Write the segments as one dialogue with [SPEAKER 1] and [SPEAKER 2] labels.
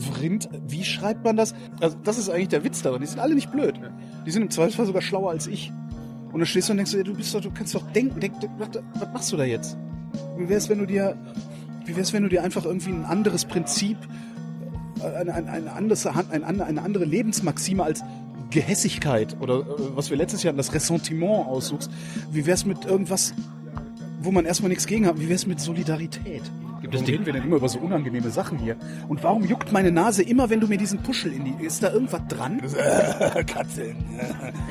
[SPEAKER 1] Vrind, wie schreibt man das? Also das ist eigentlich der Witz daran. Die sind alle nicht blöd. Die sind im Zweifelsfall sogar schlauer als ich. Und dann stehst du und denkst, du, du bist doch, du kannst doch denken. Denk, was, machst du da jetzt? Wie wär's, wenn du dir, wie wär's, wenn du dir einfach irgendwie ein anderes Prinzip, eine, eine, eine, anderes, eine, eine andere Lebensmaxime als Gehässigkeit oder äh, was wir letztes Jahr hatten, das Ressentiment aussuchst. Wie wär's mit irgendwas, wo man erstmal nichts gegen hat? Wie wär's mit Solidarität? Warum reden wir denn immer über so unangenehme Sachen hier? Und warum juckt meine Nase immer, wenn du mir diesen Puschel in die... Ist da irgendwas dran? Katze.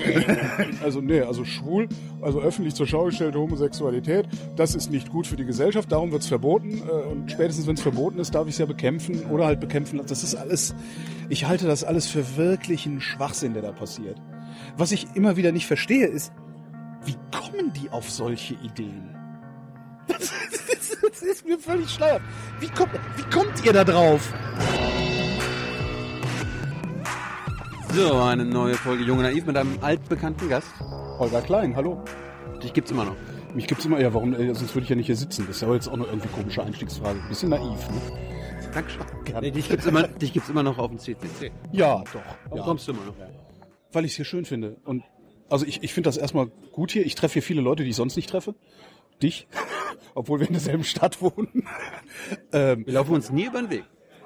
[SPEAKER 1] also nee, also schwul, also öffentlich zur Schau gestellte Homosexualität, das ist nicht gut für die Gesellschaft, darum wird's verboten. Äh, und spätestens, wenn es verboten ist, darf ich es ja bekämpfen oder halt bekämpfen. Das ist alles... Ich halte das alles für wirklichen Schwachsinn, der da passiert. Was ich immer wieder nicht verstehe, ist, wie kommen die auf solche Ideen? Das, ist mir völlig schleierhaft. Wie kommt, wie kommt ihr da drauf?
[SPEAKER 2] So, eine neue Folge Junge Naiv mit einem altbekannten Gast.
[SPEAKER 1] Holger Klein, hallo.
[SPEAKER 2] Dich gibt's immer noch.
[SPEAKER 1] Mich gibt's immer, ja, warum, äh, sonst würde ich ja nicht hier sitzen. Das ist ja jetzt auch noch irgendwie komische Einstiegsfrage. Bisschen naiv, ne?
[SPEAKER 2] Dankeschön. Nee, dich gibt's immer, dich gibt's immer noch auf dem CCC.
[SPEAKER 1] Ja, doch.
[SPEAKER 2] Warum
[SPEAKER 1] Ja.
[SPEAKER 2] kommst du immer noch?
[SPEAKER 1] Weil ich es hier schön finde. Und also ich, ich finde das erstmal gut hier. Ich treffe hier viele Leute, die ich sonst nicht treffe. Dich. Obwohl wir in derselben Stadt wohnen. ähm,
[SPEAKER 2] Wir laufen uns nie über den Weg.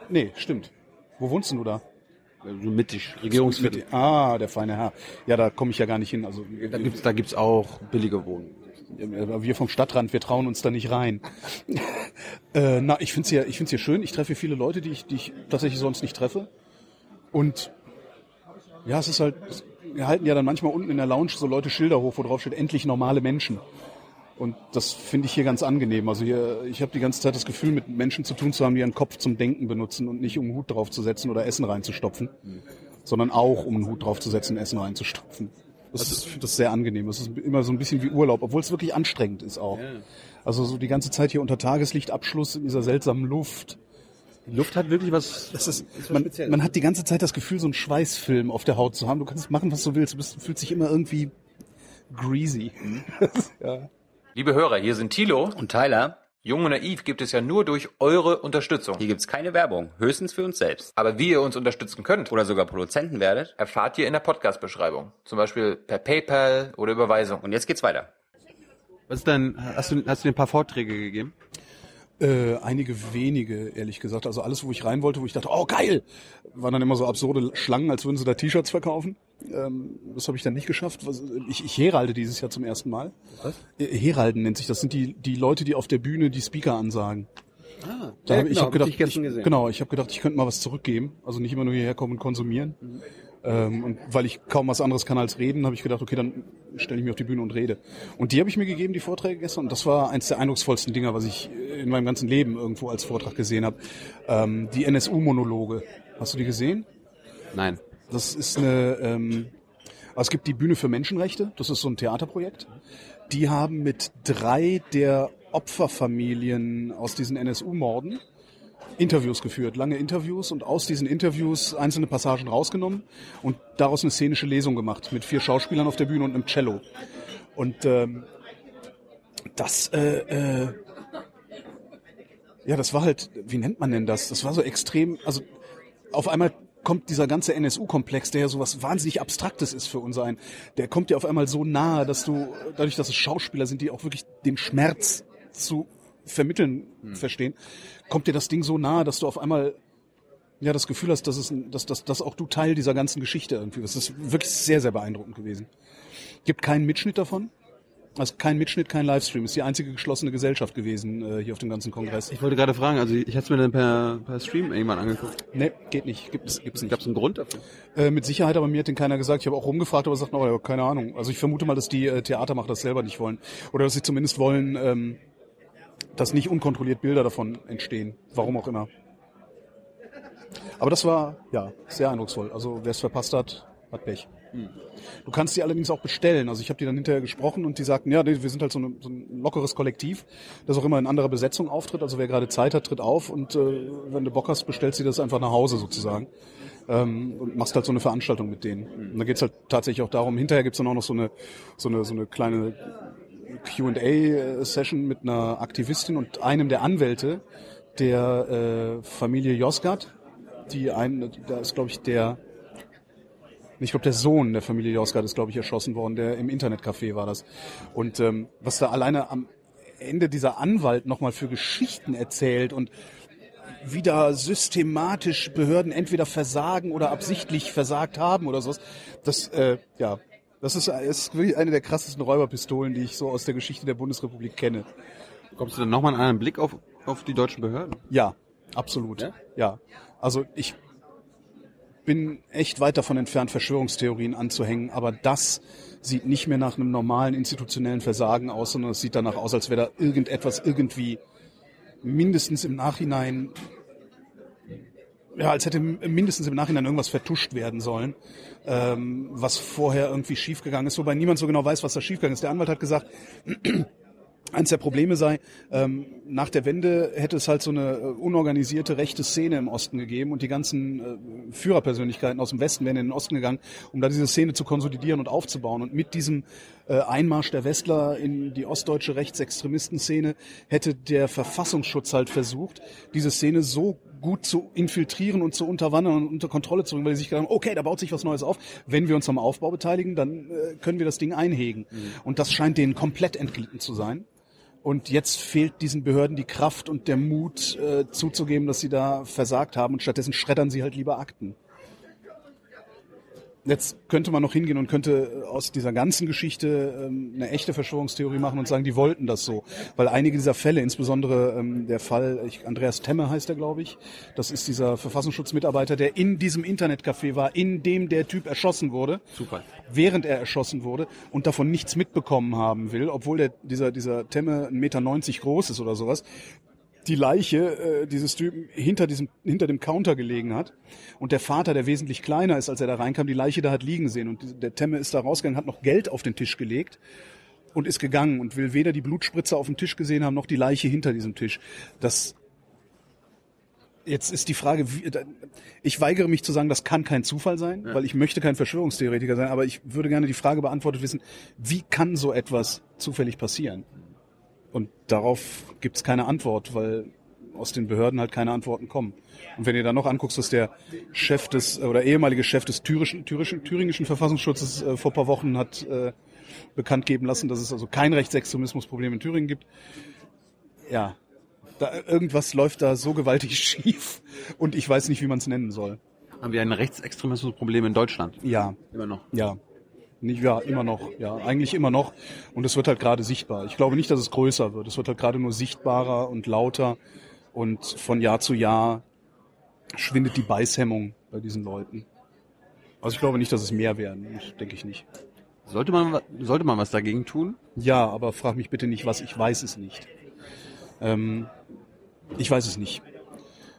[SPEAKER 1] nee, stimmt. Wo wohnst denn du da?
[SPEAKER 2] So mittig, Regierungsviertel.
[SPEAKER 1] Ah, der feine Herr. Ja, da komme ich ja gar nicht hin. Also
[SPEAKER 2] Da gibt's, da gibt's auch billige Wohnungen.
[SPEAKER 1] wir vom Stadtrand, wir trauen uns da nicht rein. äh, na, ich find's hier, ich find's hier schön. Ich treffe hier viele Leute, die ich, die ich tatsächlich sonst nicht treffe. Und ja, es ist halt, wir halten ja dann manchmal unten in der Lounge so Leute Schilder hoch, wo drauf steht, endlich normale Menschen. Und das finde ich hier ganz angenehm. Also hier, ich habe die ganze Zeit das Gefühl, mit Menschen zu tun zu haben, die ihren Kopf zum Denken benutzen und nicht um einen Hut draufzusetzen oder Essen reinzustopfen, sondern auch um einen Hut draufzusetzen, Essen reinzustopfen. Das ist, ich find das sehr angenehm. Das ist immer so ein bisschen wie Urlaub, obwohl es wirklich anstrengend ist auch. Also so die ganze Zeit hier unter Tageslichtabschluss in dieser seltsamen Luft.
[SPEAKER 2] Die Luft hat wirklich was.
[SPEAKER 1] Das ist, man, man hat die ganze Zeit das Gefühl, so einen Schweißfilm auf der Haut zu haben. Du kannst machen, was du willst. Du bist, fühlst dich immer irgendwie greasy. ja.
[SPEAKER 3] Liebe Hörer, hier sind Thilo.
[SPEAKER 4] Und Tyler,
[SPEAKER 3] Jung und Naiv gibt es ja nur durch eure Unterstützung.
[SPEAKER 4] hier gibt's keine Werbung, höchstens für uns selbst.
[SPEAKER 3] Aber wie ihr uns unterstützen könnt,
[SPEAKER 4] Oder sogar Produzenten werdet.
[SPEAKER 3] erfahrt ihr in der Podcast-Beschreibung. Zum Beispiel per PayPal oder Überweisung.
[SPEAKER 4] Und jetzt geht's weiter.
[SPEAKER 2] Was ist dein, hast du, hast du dir ein paar Vorträge gegeben?
[SPEAKER 1] Äh, einige wenige, ehrlich gesagt. Also alles, wo ich rein wollte, wo ich dachte, oh geil, waren dann immer so absurde Schlangen, als würden sie da T-Shirts verkaufen. Ähm, das habe ich dann nicht geschafft. Ich, ich heralde dieses Jahr zum ersten Mal. Was? Heralden nennt sich. Das sind die, die Leute, die auf der Bühne die Speaker ansagen.
[SPEAKER 2] Ah,
[SPEAKER 1] Da hab, ich
[SPEAKER 2] genau,
[SPEAKER 1] habe gedacht,
[SPEAKER 2] ich
[SPEAKER 1] ich, genau, ich habe gedacht, ich könnte mal was zurückgeben. Also nicht immer nur hierher kommen und konsumieren. Ähm, und weil ich kaum was anderes kann als reden, habe ich gedacht, okay, dann stelle ich mich auf die Bühne und rede. Und die habe ich mir gegeben, die Vorträge gestern. Und das war eins der eindrucksvollsten Dinger, was ich in meinem ganzen Leben irgendwo als Vortrag gesehen habe. Ähm, die NSU-Monologe. Hast du die gesehen?
[SPEAKER 2] Nein.
[SPEAKER 1] Das ist eine, ähm, es gibt die Bühne für Menschenrechte, das ist so ein Theaterprojekt. Die haben mit drei der Opferfamilien aus diesen NSU-Morden Interviews geführt, lange Interviews und aus diesen Interviews einzelne Passagen rausgenommen und daraus eine szenische Lesung gemacht mit vier Schauspielern auf der Bühne und einem Cello. Und ähm, das, äh, äh, ja, das war halt, wie nennt man denn das? Das war so extrem, also auf einmal kommt dieser ganze NSU-Komplex, der ja sowas wahnsinnig Abstraktes ist für uns ein, der kommt dir auf einmal so nahe, dass du, dadurch, dass es Schauspieler sind, die auch wirklich den Schmerz zu vermitteln verstehen, kommt dir das Ding so nahe, dass du auf einmal ja das Gefühl hast, dass es, dass, dass, dass auch du Teil dieser ganzen Geschichte irgendwie bist. Das ist wirklich sehr, sehr beeindruckend gewesen. Gibt keinen Mitschnitt davon. Also kein Mitschnitt, kein Livestream. Ist die einzige geschlossene Gesellschaft gewesen äh, hier auf dem ganzen Kongress.
[SPEAKER 2] Ich wollte gerade fragen, also ich hatte es mir dann per, per Stream irgendwann angeguckt.
[SPEAKER 1] Nee, geht nicht. Gibt's, gibt's nicht.
[SPEAKER 2] Gab es einen Grund dafür?
[SPEAKER 1] Äh, mit Sicherheit, aber mir hat den keiner gesagt. Ich habe auch rumgefragt, aber sagt, ja, keine Ahnung. Also ich vermute mal, dass die äh, Theatermacher das selber nicht wollen. Oder dass sie zumindest wollen, ähm, dass nicht unkontrolliert Bilder davon entstehen. Warum auch immer. Aber das war, ja, sehr eindrucksvoll. Also wer es verpasst hat, hat Pech. Du kannst die allerdings auch bestellen. Also ich habe die dann hinterher gesprochen und die sagten, ja, wir sind halt so, eine, so ein lockeres Kollektiv, das auch immer in anderer Besetzung auftritt. Also wer gerade Zeit hat, tritt auf und äh, wenn du Bock hast, bestellst du das einfach nach Hause sozusagen ähm, und machst halt so eine Veranstaltung mit denen. Und da geht's halt tatsächlich auch darum, hinterher gibt's dann auch noch so eine, so eine, so eine kleine Q&A-Session mit einer Aktivistin und einem der Anwälte der äh, Familie Josgat, die ein, da ist glaube ich der, ich glaube der Sohn der Familie Josgard ist glaube ich erschossen worden, der im Internetcafé war das. Und ähm, was da alleine am Ende dieser Anwalt nochmal für Geschichten erzählt und wieder systematisch Behörden entweder versagen oder absichtlich versagt haben oder sowas. Das, äh, ja, das ist, ist wirklich eine der krassesten Räuberpistolen, die ich so aus der Geschichte der Bundesrepublik kenne.
[SPEAKER 2] Kommst du dann nochmal einen anderen Blick auf, auf die deutschen Behörden?
[SPEAKER 1] Ja, absolut.
[SPEAKER 2] Ja?
[SPEAKER 1] Ja. Also ich bin echt weit davon entfernt, Verschwörungstheorien anzuhängen, aber das sieht nicht mehr nach einem normalen institutionellen Versagen aus, sondern es sieht danach aus, als wäre da irgendetwas irgendwie mindestens im Nachhinein, ja, als hätte mindestens im Nachhinein irgendwas vertuscht werden sollen, ähm, was vorher irgendwie schiefgegangen ist, wobei niemand so genau weiß, was da schiefgegangen ist. Der Anwalt hat gesagt, Eins der Probleme sei, ähm, nach der Wende hätte es halt so eine äh, unorganisierte rechte Szene im Osten gegeben und die ganzen äh, Führerpersönlichkeiten aus dem Westen wären in den Osten gegangen, um da diese Szene zu konsolidieren und aufzubauen. Und mit diesem äh, Einmarsch der Westler in die ostdeutsche Rechtsextremistenszene hätte der Verfassungsschutz halt versucht, diese Szene so gut zu infiltrieren und zu unterwandern und unter Kontrolle zu bringen, weil sie sich gedacht haben, okay, da baut sich was Neues auf. Wenn wir uns am Aufbau beteiligen, dann äh, können wir das Ding einhegen. Mhm. Und das scheint denen komplett entglitten zu sein. Und jetzt fehlt diesen Behörden die Kraft und der Mut äh, zuzugeben, dass sie da versagt haben und stattdessen schreddern sie halt lieber Akten. Jetzt könnte man noch hingehen und könnte aus dieser ganzen Geschichte ähm, eine echte Verschwörungstheorie machen und sagen, die wollten das so. Weil einige dieser Fälle, insbesondere ähm, der Fall, ich, Andreas Temme heißt er, glaube ich, das ist dieser Verfassungsschutzmitarbeiter, der in diesem Internetcafé war, in dem der Typ erschossen wurde.
[SPEAKER 2] Super.
[SPEAKER 1] Während er erschossen wurde und davon nichts mitbekommen haben will, obwohl der, dieser, dieser Temme 1,90 Meter groß ist oder sowas die Leiche äh, dieses Typen hinter diesem hinter dem Counter gelegen hat und der Vater, der wesentlich kleiner ist, als er da reinkam, die Leiche da hat liegen sehen und der Temme ist da rausgegangen, hat noch Geld auf den Tisch gelegt und ist gegangen und will weder die Blutspritze auf dem Tisch gesehen haben noch die Leiche hinter diesem Tisch. Das Jetzt ist die Frage, wie, ich weigere mich zu sagen, das kann kein Zufall sein, ja. weil ich möchte kein Verschwörungstheoretiker sein, aber ich würde gerne die Frage beantwortet wissen, wie kann so etwas zufällig passieren? Und darauf gibt es keine Antwort, weil aus den Behörden halt keine Antworten kommen. Und wenn ihr dann noch anguckst, dass der Chef des oder ehemalige Chef des thürischen, thürischen, thüringischen Verfassungsschutzes äh, vor paar Wochen hat äh, bekannt geben lassen, dass es also kein Rechtsextremismusproblem in Thüringen gibt. Ja, da, irgendwas läuft da so gewaltig schief und ich weiß nicht, wie man es nennen soll.
[SPEAKER 2] Haben wir ein Rechtsextremismusproblem in Deutschland?
[SPEAKER 1] Ja.
[SPEAKER 2] Immer noch?
[SPEAKER 1] Ja. Nicht, ja, immer noch. Ja, eigentlich immer noch. Und es wird halt gerade sichtbar. Ich glaube nicht, dass es größer wird. Es wird halt gerade nur sichtbarer und lauter. Und von Jahr zu Jahr schwindet die Beißhemmung bei diesen Leuten. Also ich glaube nicht, dass es mehr werden. Ich, denke ich nicht.
[SPEAKER 2] Sollte man, sollte man was dagegen tun?
[SPEAKER 1] Ja, aber frag mich bitte nicht, was. Ich weiß es nicht. Ähm, ich weiß es nicht.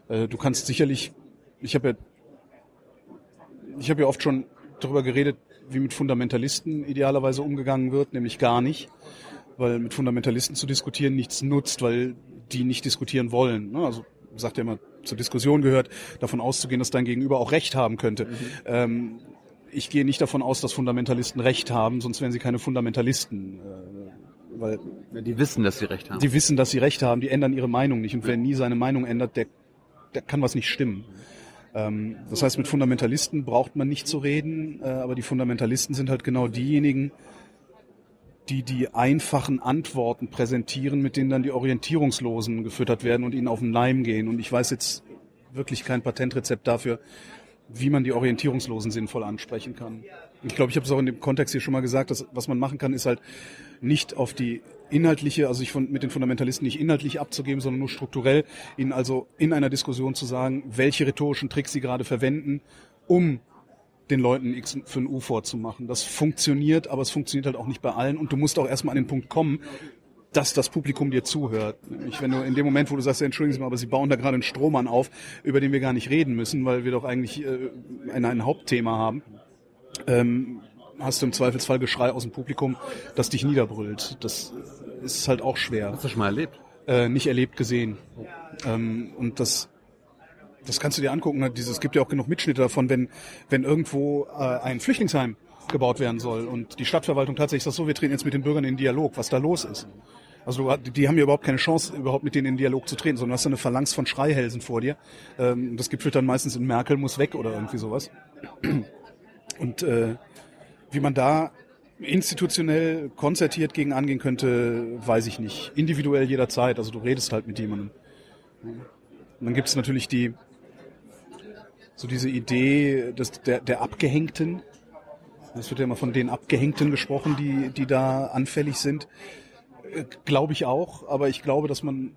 [SPEAKER 1] Äh, du kannst sicherlich, ich habe ja, ich habe ja oft schon darüber geredet, wie mit Fundamentalisten idealerweise umgegangen wird, nämlich gar nicht, weil mit Fundamentalisten zu diskutieren nichts nutzt, weil die nicht diskutieren wollen. Ne? Also sagt ja immer, zur Diskussion gehört, davon auszugehen, dass dein Gegenüber auch Recht haben könnte. Mhm. Ähm, ich gehe nicht davon aus, dass Fundamentalisten Recht haben, sonst wären sie keine Fundamentalisten. Äh, weil
[SPEAKER 2] die wissen, dass sie Recht haben.
[SPEAKER 1] Die wissen, dass sie Recht haben, die ändern ihre Meinung nicht. Und wer nie seine Meinung ändert, der, der kann was nicht stimmen. Ähm, das heißt, mit Fundamentalisten braucht man nicht zu reden, äh, aber die Fundamentalisten sind halt genau diejenigen, die die einfachen Antworten präsentieren, mit denen dann die Orientierungslosen gefüttert werden und ihnen auf den Leim gehen. Und ich weiß jetzt wirklich kein Patentrezept dafür, wie man die Orientierungslosen sinnvoll ansprechen kann. Ich glaube, ich habe es auch in dem Kontext hier schon mal gesagt, dass was man machen kann, ist halt nicht auf die inhaltliche, also sich von, mit den Fundamentalisten nicht inhaltlich abzugeben, sondern nur strukturell, ihnen also in einer Diskussion zu sagen, welche rhetorischen Tricks sie gerade verwenden, um den Leuten X für ein U vorzumachen. Das funktioniert, aber es funktioniert halt auch nicht bei allen und du musst auch erstmal an den Punkt kommen, dass das Publikum dir zuhört. Nämlich wenn du in dem Moment, wo du sagst, entschuldigen Sie mal, aber Sie bauen da gerade einen Strohmann auf, über den wir gar nicht reden müssen, weil wir doch eigentlich äh, ein, ein Hauptthema haben, ähm, hast du im Zweifelsfall Geschrei aus dem Publikum, das dich niederbrüllt. Das ist halt auch schwer.
[SPEAKER 2] Hast du schon mal erlebt?
[SPEAKER 1] Äh, nicht erlebt, gesehen. Ähm, und das, das kannst du dir angucken. Es gibt ja auch genug Mitschnitte davon, wenn, wenn irgendwo äh, ein Flüchtlingsheim gebaut werden soll und die Stadtverwaltung tatsächlich sagt so, wir treten jetzt mit den Bürgern in Dialog, was da los ist. Also die haben ja überhaupt keine Chance, überhaupt mit denen in Dialog zu treten, sondern du hast eine Phalanx von Schreihälsen vor dir. Ähm, das gipfelt dann meistens in Merkel muss weg oder irgendwie sowas. Und äh, wie man da institutionell konzertiert gegen angehen könnte, weiß ich nicht. Individuell jederzeit. Also du redest halt mit jemandem. Und dann gibt es natürlich die so diese Idee des, der, der Abgehängten. Es wird ja immer von den Abgehängten gesprochen, die, die da anfällig sind. Äh, glaube ich auch, aber ich glaube, dass man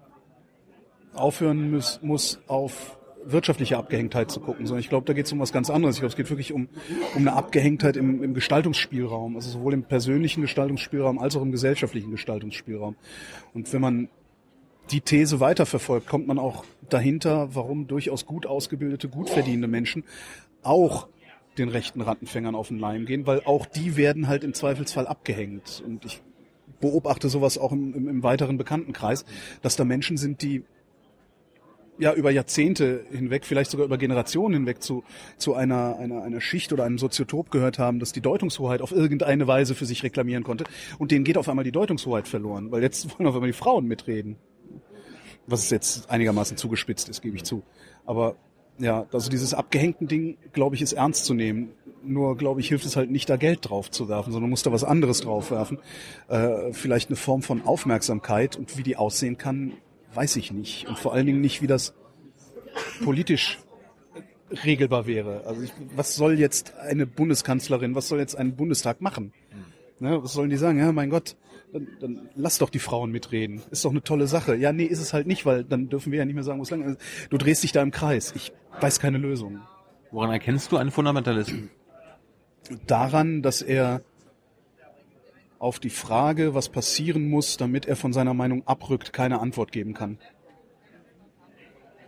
[SPEAKER 1] aufhören muss, muss auf wirtschaftliche Abgehängtheit zu gucken, sondern ich glaube, da geht es um was ganz anderes. Ich glaube, es geht wirklich um, um eine Abgehängtheit im, im Gestaltungsspielraum, also sowohl im persönlichen Gestaltungsspielraum als auch im gesellschaftlichen Gestaltungsspielraum. Und wenn man die These weiterverfolgt, kommt man auch dahinter, warum durchaus gut ausgebildete, gut verdienende Menschen auch den rechten Rattenfängern auf den Leim gehen, weil auch die werden halt im Zweifelsfall abgehängt. Und ich beobachte sowas auch im, im, im weiteren Bekanntenkreis, dass da Menschen sind, die ja über Jahrzehnte hinweg, vielleicht sogar über Generationen hinweg zu, zu einer, einer, einer Schicht oder einem Soziotop gehört haben, dass die Deutungshoheit auf irgendeine Weise für sich reklamieren konnte. Und denen geht auf einmal die Deutungshoheit verloren, weil jetzt wollen auf einmal die Frauen mitreden. Was jetzt einigermaßen zugespitzt ist, gebe ich zu. Aber ja, also dieses abgehängten Ding, glaube ich, ist ernst zu nehmen. Nur, glaube ich, hilft es halt nicht, da Geld drauf zu werfen, sondern muss da was anderes drauf werfen. Äh, vielleicht eine Form von Aufmerksamkeit und wie die aussehen kann, weiß ich nicht. Und vor allen Dingen nicht, wie das politisch regelbar wäre. Also ich, was soll jetzt eine Bundeskanzlerin, was soll jetzt ein Bundestag machen? Ne, was sollen die sagen? Ja, mein Gott, dann, dann lass doch die Frauen mitreden. Ist doch eine tolle Sache. Ja, nee, ist es halt nicht, weil dann dürfen wir ja nicht mehr sagen, wo es lang ist. Du drehst dich da im Kreis. Ich weiß keine Lösung.
[SPEAKER 2] Woran erkennst du einen Fundamentalisten?
[SPEAKER 1] Daran, dass er auf die Frage, was passieren muss, damit er von seiner Meinung abrückt, keine Antwort geben kann.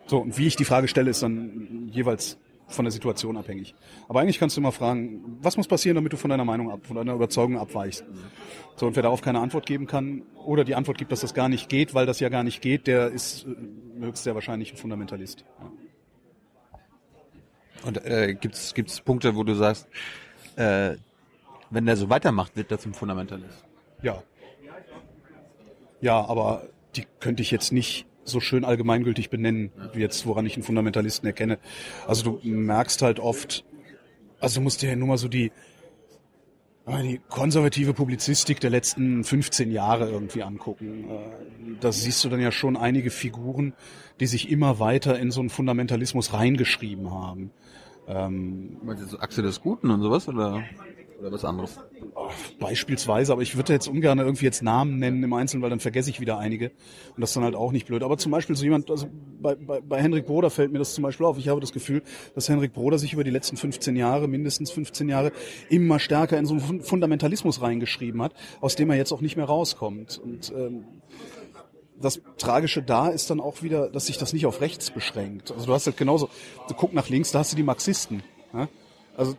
[SPEAKER 1] So, und wie ich die Frage stelle, ist dann jeweils von der Situation abhängig. Aber eigentlich kannst du immer fragen, was muss passieren, damit du von deiner Meinung ab, von deiner Überzeugung abweichst. So, und wer darauf keine Antwort geben kann oder die Antwort gibt, dass das gar nicht geht, weil das ja gar nicht geht, der ist äh, höchst sehr wahrscheinlich ein Fundamentalist.
[SPEAKER 2] Und äh, gibt's gibt's Punkte, wo du sagst, äh, wenn der so weitermacht, wird er zum Fundamentalist?
[SPEAKER 1] Ja. Ja, aber die könnte ich jetzt nicht so schön allgemeingültig benennen, wie jetzt, woran ich einen Fundamentalisten erkenne. Also du merkst halt oft, also du musst dir ja nur mal so die, die konservative Publizistik der letzten 15 Jahre irgendwie angucken. Äh, da siehst du dann ja schon einige Figuren, die sich immer weiter in so einen Fundamentalismus reingeschrieben haben.
[SPEAKER 2] Ähm, Meinst du so Achse des Guten und sowas, oder? Oder was anderes?
[SPEAKER 1] Beispielsweise, aber ich würde jetzt ungern irgendwie jetzt Namen nennen im Einzelnen, weil dann vergesse ich wieder einige. Und das ist dann halt auch nicht blöd. Aber zum Beispiel so jemand, also bei, bei, bei Henrik Broder fällt mir das zum Beispiel auf. Ich habe das Gefühl, dass Henrik Broder sich über die letzten 15 Jahre, mindestens 15 Jahre, immer stärker in so einen Fundamentalismus reingeschrieben hat, aus dem er jetzt auch nicht mehr rauskommt. Und ähm, das Tragische da ist dann auch wieder, dass sich das nicht auf rechts beschränkt. Also du hast halt genauso, du guck nach links, da hast du die Marxisten. Ja? Also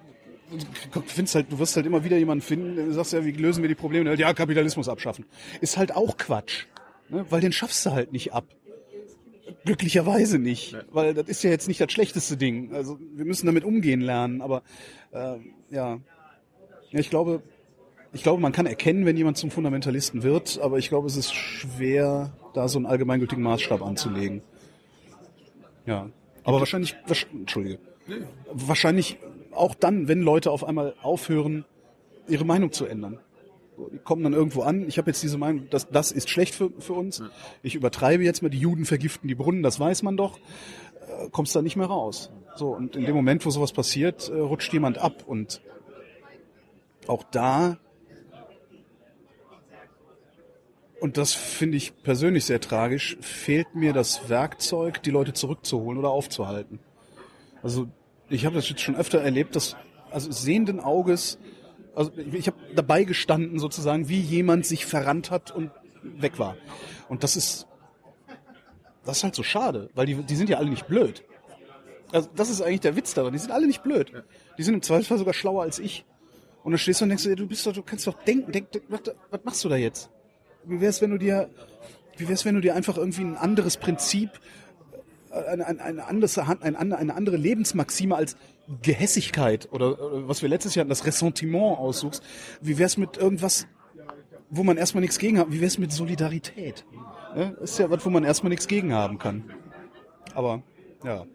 [SPEAKER 1] findest halt, du wirst halt immer wieder jemanden finden, der sagt ja, wie lösen wir die Probleme? Ja, Kapitalismus abschaffen. Ist halt auch Quatsch. Ne? Weil den schaffst du halt nicht ab. Glücklicherweise nicht. Ja. Weil das ist ja jetzt nicht das schlechteste Ding. Also wir müssen damit umgehen lernen, aber äh, ja. ja. Ich glaube, ich glaube, man kann erkennen, wenn jemand zum Fundamentalisten wird, aber ich glaube, es ist schwer, da so einen allgemeingültigen Maßstab anzulegen. Ja. Aber wahrscheinlich, wahrscheinlich Entschuldige. Wahrscheinlich auch dann, wenn Leute auf einmal aufhören, ihre Meinung zu ändern. Die kommen dann irgendwo an, ich habe jetzt diese Meinung, das, das ist schlecht für, für uns. Ich übertreibe jetzt mal, die Juden vergiften die Brunnen, das weiß man doch. Äh, kommst da nicht mehr raus. So, und in dem Moment, wo sowas passiert, äh, rutscht jemand ab. Und auch da und das finde ich persönlich sehr tragisch, fehlt mir das Werkzeug, die Leute zurückzuholen oder aufzuhalten. Also ich habe das jetzt schon öfter erlebt, dass also sehenden Auges, also ich, ich habe dabei gestanden sozusagen, wie jemand sich verrannt hat und weg war. Und das ist das ist halt so schade, weil die, die sind ja alle nicht blöd. Also das ist eigentlich der Witz daran. Die sind alle nicht blöd. Die sind im Zweifelsfall sogar schlauer als ich. Und dann stehst du und denkst, du bist doch, du kannst doch denken, denk, was, was machst du da jetzt? Wie wär's, wenn du dir, wie wär's, wenn du dir einfach irgendwie ein anderes Prinzip eine, eine, eine, andere, eine, andere Lebensmaxime als Gehässigkeit oder, oder was wir letztes Jahr hatten, das Ressentiment aussuchst. Wie wär's mit irgendwas wo man erstmal nichts gegen hat. Wie wär's mit Solidarität? Ja, ist ja was, wo man erstmal nichts gegen haben kann. Aber, ja.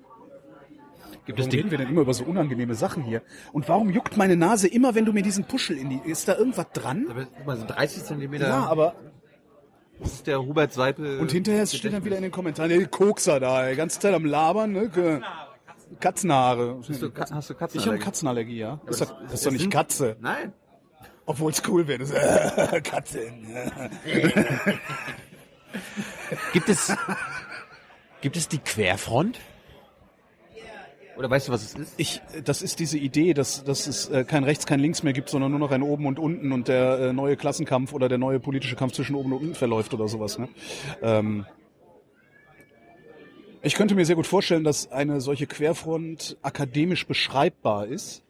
[SPEAKER 2] Gibt es
[SPEAKER 1] Warum
[SPEAKER 2] die,
[SPEAKER 1] reden wir denn immer über so unangenehme Sachen hier? Und warum juckt meine Nase immer, wenn du mir diesen Puschel in die... Ist da irgendwas dran?
[SPEAKER 2] guck mal, so 30 Zentimeter.
[SPEAKER 1] Ja, aber...
[SPEAKER 2] das ist der Robert Seipel.
[SPEAKER 1] Und hinterher steht dann wieder in den Kommentaren, der Kokser da, die ganze Zeit am Labern, ne? Katzenhaare.
[SPEAKER 2] Hast du, Ka- hast du Katzen?
[SPEAKER 1] Ich habe Katzenallergie, ja. Das ist, doch, das ist doch nicht Katze.
[SPEAKER 2] Nein.
[SPEAKER 1] Obwohl es cool wäre. Das, äh, Katzen.
[SPEAKER 2] Gibt es, gibt es die Querfront? Oder weißt du, was es ist?
[SPEAKER 1] Ich, das ist diese Idee, dass, dass es äh, kein Rechts, kein Links mehr gibt, sondern nur noch ein Oben und Unten und der äh, neue Klassenkampf oder der neue politische Kampf zwischen Oben und Unten verläuft oder sowas. Ne? Ähm, ich könnte mir sehr gut vorstellen, dass eine solche Querfront akademisch beschreibbar ist.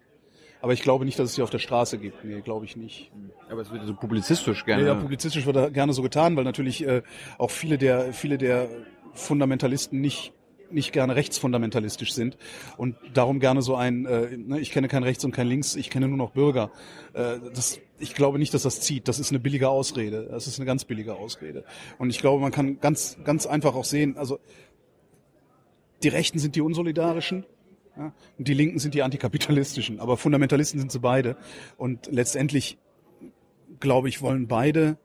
[SPEAKER 1] Aber ich glaube nicht, dass es sie auf der Straße gibt. Nee, glaube ich nicht.
[SPEAKER 2] Aber es wird so publizistisch gerne.
[SPEAKER 1] Ja, publizistisch wird da gerne so getan, weil natürlich äh, auch viele der viele der Fundamentalisten nicht nicht gerne rechtsfundamentalistisch sind und darum gerne so ein, äh, ne, ich kenne kein Rechts und kein Links, ich kenne nur noch Bürger. Äh, das, ich glaube nicht, dass das zieht. Das ist eine billige Ausrede. Das ist eine ganz billige Ausrede. Und ich glaube, man kann ganz ganz einfach auch sehen, also die Rechten sind die unsolidarischen, ja, und die Linken sind die antikapitalistischen, aber Fundamentalisten sind sie beide. Und letztendlich, glaube ich, wollen beide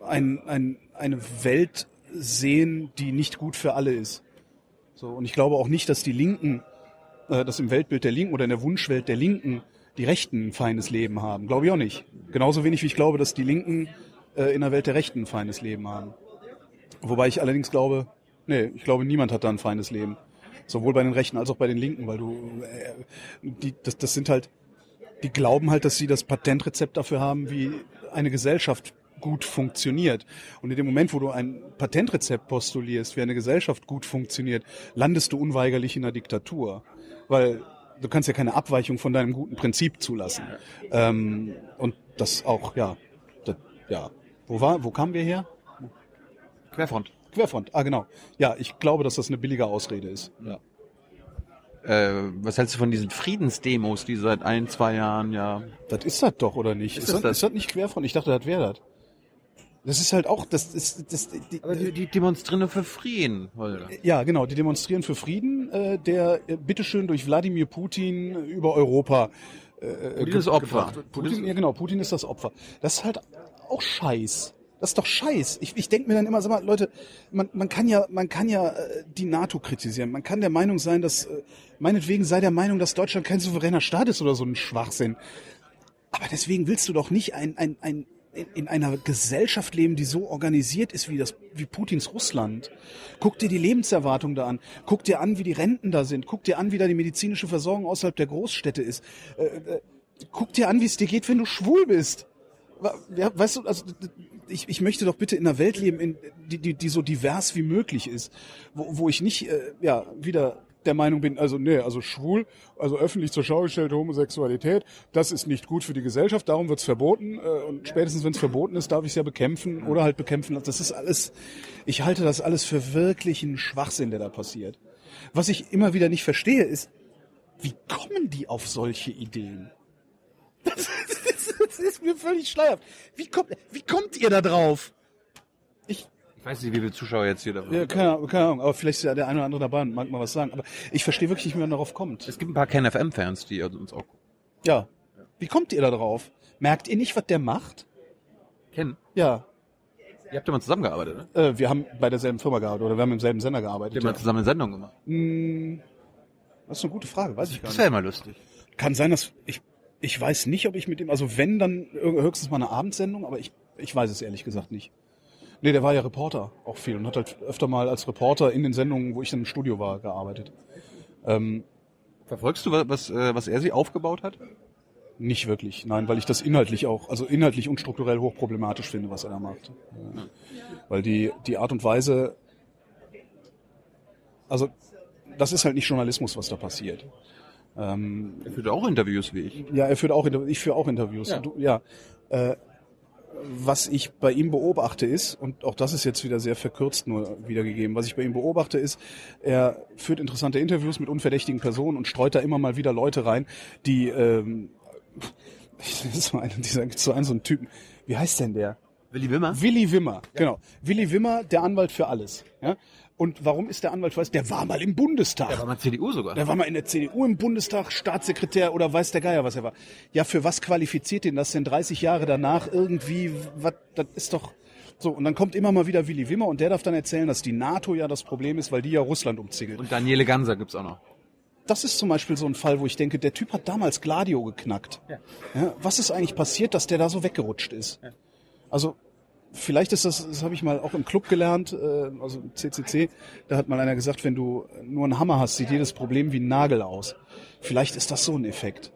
[SPEAKER 1] ein, ein, eine Welt sehen, die nicht gut für alle ist. So, und ich glaube auch nicht, dass die Linken, äh, dass im Weltbild der Linken oder in der Wunschwelt der Linken die Rechten ein feines Leben haben. Glaube ich auch nicht. Genauso wenig wie ich glaube, dass die Linken äh, in der Welt der Rechten ein feines Leben haben. Wobei ich allerdings glaube, nee, ich glaube, niemand hat da ein feines Leben. Sowohl bei den Rechten als auch bei den Linken, weil du, äh, die, das, das sind halt, die glauben halt, dass sie das Patentrezept dafür haben, wie eine Gesellschaft gut funktioniert. Und in dem Moment, wo du ein Patentrezept postulierst, wie eine Gesellschaft gut funktioniert, landest du unweigerlich in einer Diktatur. Weil du kannst ja keine Abweichung von deinem guten Prinzip zulassen. Ähm, und das auch, ja, das, ja. Wo war, wo kamen wir her?
[SPEAKER 2] Querfront.
[SPEAKER 1] Querfront, ah genau. Ja, ich glaube, dass das eine billige Ausrede ist. Ja.
[SPEAKER 2] Äh, was hältst du von diesen Friedensdemos, die seit ein, zwei Jahren ja.
[SPEAKER 1] Das ist das doch, oder nicht?
[SPEAKER 2] Ist
[SPEAKER 1] Ist,
[SPEAKER 2] das
[SPEAKER 1] das, ist das nicht Querfront? Ich dachte, das wäre das. Das ist halt auch, das ist, das, die,
[SPEAKER 2] Aber die, die demonstrieren für Frieden, Holger.
[SPEAKER 1] ja, genau, die demonstrieren für Frieden, äh, der äh, bitteschön durch Wladimir Putin über Europa äh,
[SPEAKER 2] Putin ist Opfer.
[SPEAKER 1] Putin, ja, genau, Putin ist das Opfer. Das ist halt auch Scheiß. Das ist doch Scheiß. Ich, ich denke mir dann immer, sag mal, Leute, man, man kann ja, man kann ja äh, die NATO kritisieren. Man kann der Meinung sein, dass äh, meinetwegen sei der Meinung, dass Deutschland kein souveräner Staat ist oder so ein Schwachsinn. Aber deswegen willst du doch nicht ein, ein, ein in, in einer Gesellschaft leben, die so organisiert ist wie das, wie Putins Russland. Guck dir die Lebenserwartung da an. Guck dir an, wie die Renten da sind. Guck dir an, wie da die medizinische Versorgung außerhalb der Großstädte ist. Äh, äh, guck dir an, wie es dir geht, wenn du schwul bist. Weißt du, also ich, ich möchte doch bitte in einer Welt leben, in, die, die, die so divers wie möglich ist, wo, wo ich nicht äh, ja wieder der Meinung bin, also nee, also schwul, also öffentlich zur Schau gestellte Homosexualität, das ist nicht gut für die Gesellschaft, darum wird's verboten äh, und spätestens wenn es verboten ist, darf ich es ja bekämpfen oder halt bekämpfen. Das ist alles, ich halte das alles für wirklichen Schwachsinn, der da passiert. Was ich immer wieder nicht verstehe, ist, wie kommen die auf solche Ideen? Das ist, das ist mir völlig schleierhaft. Wie kommt, wie kommt ihr da drauf? Ich,
[SPEAKER 2] Ich weiß nicht, wie viele Zuschauer jetzt hier davon
[SPEAKER 1] ja, keine, Ahnung, aber vielleicht ist ja der eine oder andere dabei und mag mal was sagen. Aber ich verstehe wirklich nicht, wie man darauf kommt.
[SPEAKER 2] Es gibt ein paar KenFM-Fans, die uns auch
[SPEAKER 1] Ja. Wie kommt ihr da drauf? Merkt ihr nicht, was der macht?
[SPEAKER 2] kennen.
[SPEAKER 1] Ja.
[SPEAKER 2] Ihr habt ja mal zusammengearbeitet, ne?
[SPEAKER 1] Äh, wir haben bei derselben Firma gearbeitet oder wir haben im selben Sender
[SPEAKER 2] Ihr
[SPEAKER 1] gearbeitet.
[SPEAKER 2] habt mal zusammen eine Sendung gemacht.
[SPEAKER 1] Hm, das ist eine gute Frage, weiß ich gar
[SPEAKER 2] Das
[SPEAKER 1] nicht.
[SPEAKER 2] wäre ja mal lustig.
[SPEAKER 1] Kann sein, dass ich ich weiß nicht, ob ich mit dem, also wenn dann höchstens mal eine Abendsendung, aber ich ich weiß es ehrlich gesagt nicht. Nee, der war ja Reporter auch viel und hat halt öfter mal als Reporter in den Sendungen, wo ich dann im Studio war, gearbeitet. Ähm,
[SPEAKER 2] Verfolgst du, was, was, äh, was er sie aufgebaut hat?
[SPEAKER 1] Nicht wirklich, nein, weil ich das inhaltlich auch, also inhaltlich und strukturell hochproblematisch finde, was er da macht. Ja. Weil die, die Art und Weise, also das ist halt nicht Journalismus, was da passiert. Ähm,
[SPEAKER 2] Er führt auch Interviews wie ich.
[SPEAKER 1] ja, er führt auch Interviews, ich führe auch Interviews.
[SPEAKER 2] Ja.
[SPEAKER 1] Du, ja. Äh, was ich bei ihm beobachte ist, und auch das ist jetzt wieder sehr verkürzt nur wiedergegeben, was ich bei ihm beobachte ist, er führt interessante Interviews mit unverdächtigen Personen und streut da immer mal wieder Leute rein, die ähm, das ist so einer dieser, gibt's so einen, so einen Typen. Wie heißt denn der?
[SPEAKER 2] Willi Wimmer?
[SPEAKER 1] Willi Wimmer, genau. Willi Wimmer, der Anwalt für alles. Ja? Und warum ist der Anwalt alles? Der war mal im Bundestag.
[SPEAKER 2] Der war mal CDU sogar.
[SPEAKER 1] Der war mal in der CDU im Bundestag, Staatssekretär oder weiß der Geier, was er war. Ja, für was qualifiziert ihn das denn 30 Jahre danach irgendwie? Was, das ist doch so. Und dann kommt immer mal wieder Willi Wimmer und der darf dann erzählen, dass die NATO ja das Problem ist, weil die ja Russland umzingelt.
[SPEAKER 2] Und Daniele Ganser gibt's auch noch.
[SPEAKER 1] Das ist zum Beispiel so ein Fall, wo ich denke, der Typ hat damals Gladio geknackt. Ja. was ist eigentlich passiert, dass der da so weggerutscht ist? Also vielleicht ist das, das habe ich mal auch im Club gelernt, äh, also im CCC, da hat mal einer gesagt, wenn du nur einen Hammer hast, sieht jedes Problem wie ein Nagel aus. Vielleicht ist das so ein Effekt.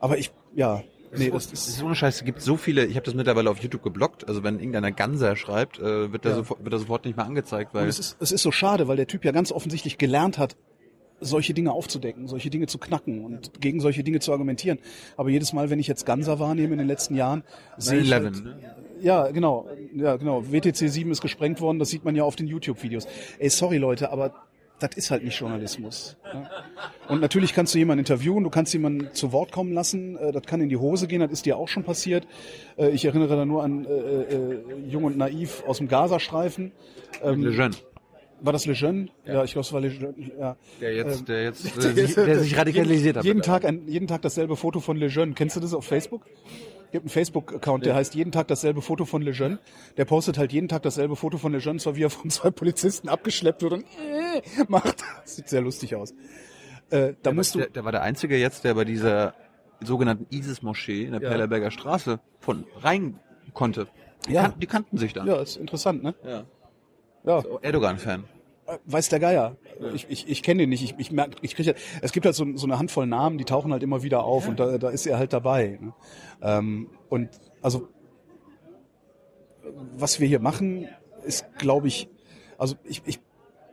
[SPEAKER 1] Aber ich, ja, nee, das
[SPEAKER 2] Das
[SPEAKER 1] ist,
[SPEAKER 2] ist ohne Scheiß, es gibt so viele, ich habe das mittlerweile auf YouTube geblockt, also wenn irgendeiner Ganser schreibt, äh, wird, der
[SPEAKER 1] Ja.
[SPEAKER 2] sofort, wird er sofort nicht mehr angezeigt, weil
[SPEAKER 1] und es ist, es ist so schade, weil der Typ ja ganz offensichtlich gelernt hat, solche Dinge aufzudecken, solche Dinge zu knacken und gegen solche Dinge zu argumentieren. Aber jedes Mal, wenn ich jetzt Ganser wahrnehme in den letzten Jahren, sehe ich
[SPEAKER 2] 9/11,
[SPEAKER 1] halt,
[SPEAKER 2] ne?
[SPEAKER 1] Ja, genau. Ja, genau. WTC 7 ist gesprengt worden, das sieht man ja auf den YouTube-Videos. Ey, sorry Leute, aber das ist halt nicht Journalismus. Ja? Und natürlich kannst du jemanden interviewen, du kannst jemanden zu Wort kommen lassen, äh, das kann in die Hose gehen, das ist dir auch schon passiert. Äh, Ich erinnere da nur an äh, äh, Jung und Naiv aus dem Gazastreifen. Ähm,
[SPEAKER 2] Lejeune,
[SPEAKER 1] war das Lejeune? Ja, ich glaube, es war Lejeune. Ja.
[SPEAKER 2] der jetzt, der jetzt,
[SPEAKER 1] Der
[SPEAKER 2] äh, sich, der sich radikalisiert hat.
[SPEAKER 1] Jeden Tag, ein, jeden Tag dasselbe Foto von Lejeune. Kennst du das auf Facebook? Gibt einen Facebook-Account, der heißt jeden Tag dasselbe Foto von Lejeune. Der postet halt jeden Tag dasselbe Foto von Lejeune, zwar wie er von zwei Polizisten abgeschleppt wird und äh, macht. Das sieht sehr lustig aus. Äh, da musst du,
[SPEAKER 2] der, der war der Einzige jetzt, der bei dieser sogenannten ISIS-Moschee in der
[SPEAKER 1] Ja.
[SPEAKER 2] Perlerberger Straße von rein konnte. Die,
[SPEAKER 1] Ja.
[SPEAKER 2] kan die kannten sich dann.
[SPEAKER 1] ja, ist interessant, ne?
[SPEAKER 2] Ja.
[SPEAKER 1] Ja,
[SPEAKER 2] Erdogan-Fan.
[SPEAKER 1] Weiß der Geier. Ich, ich, ich kenne den nicht. Ich, ich merk, ich kriege, es gibt halt so, so eine Handvoll Namen, die tauchen halt immer wieder auf und da, da ist er halt dabei. Ne? Ähm, und also was wir hier machen, ist, glaube ich, also ich, ich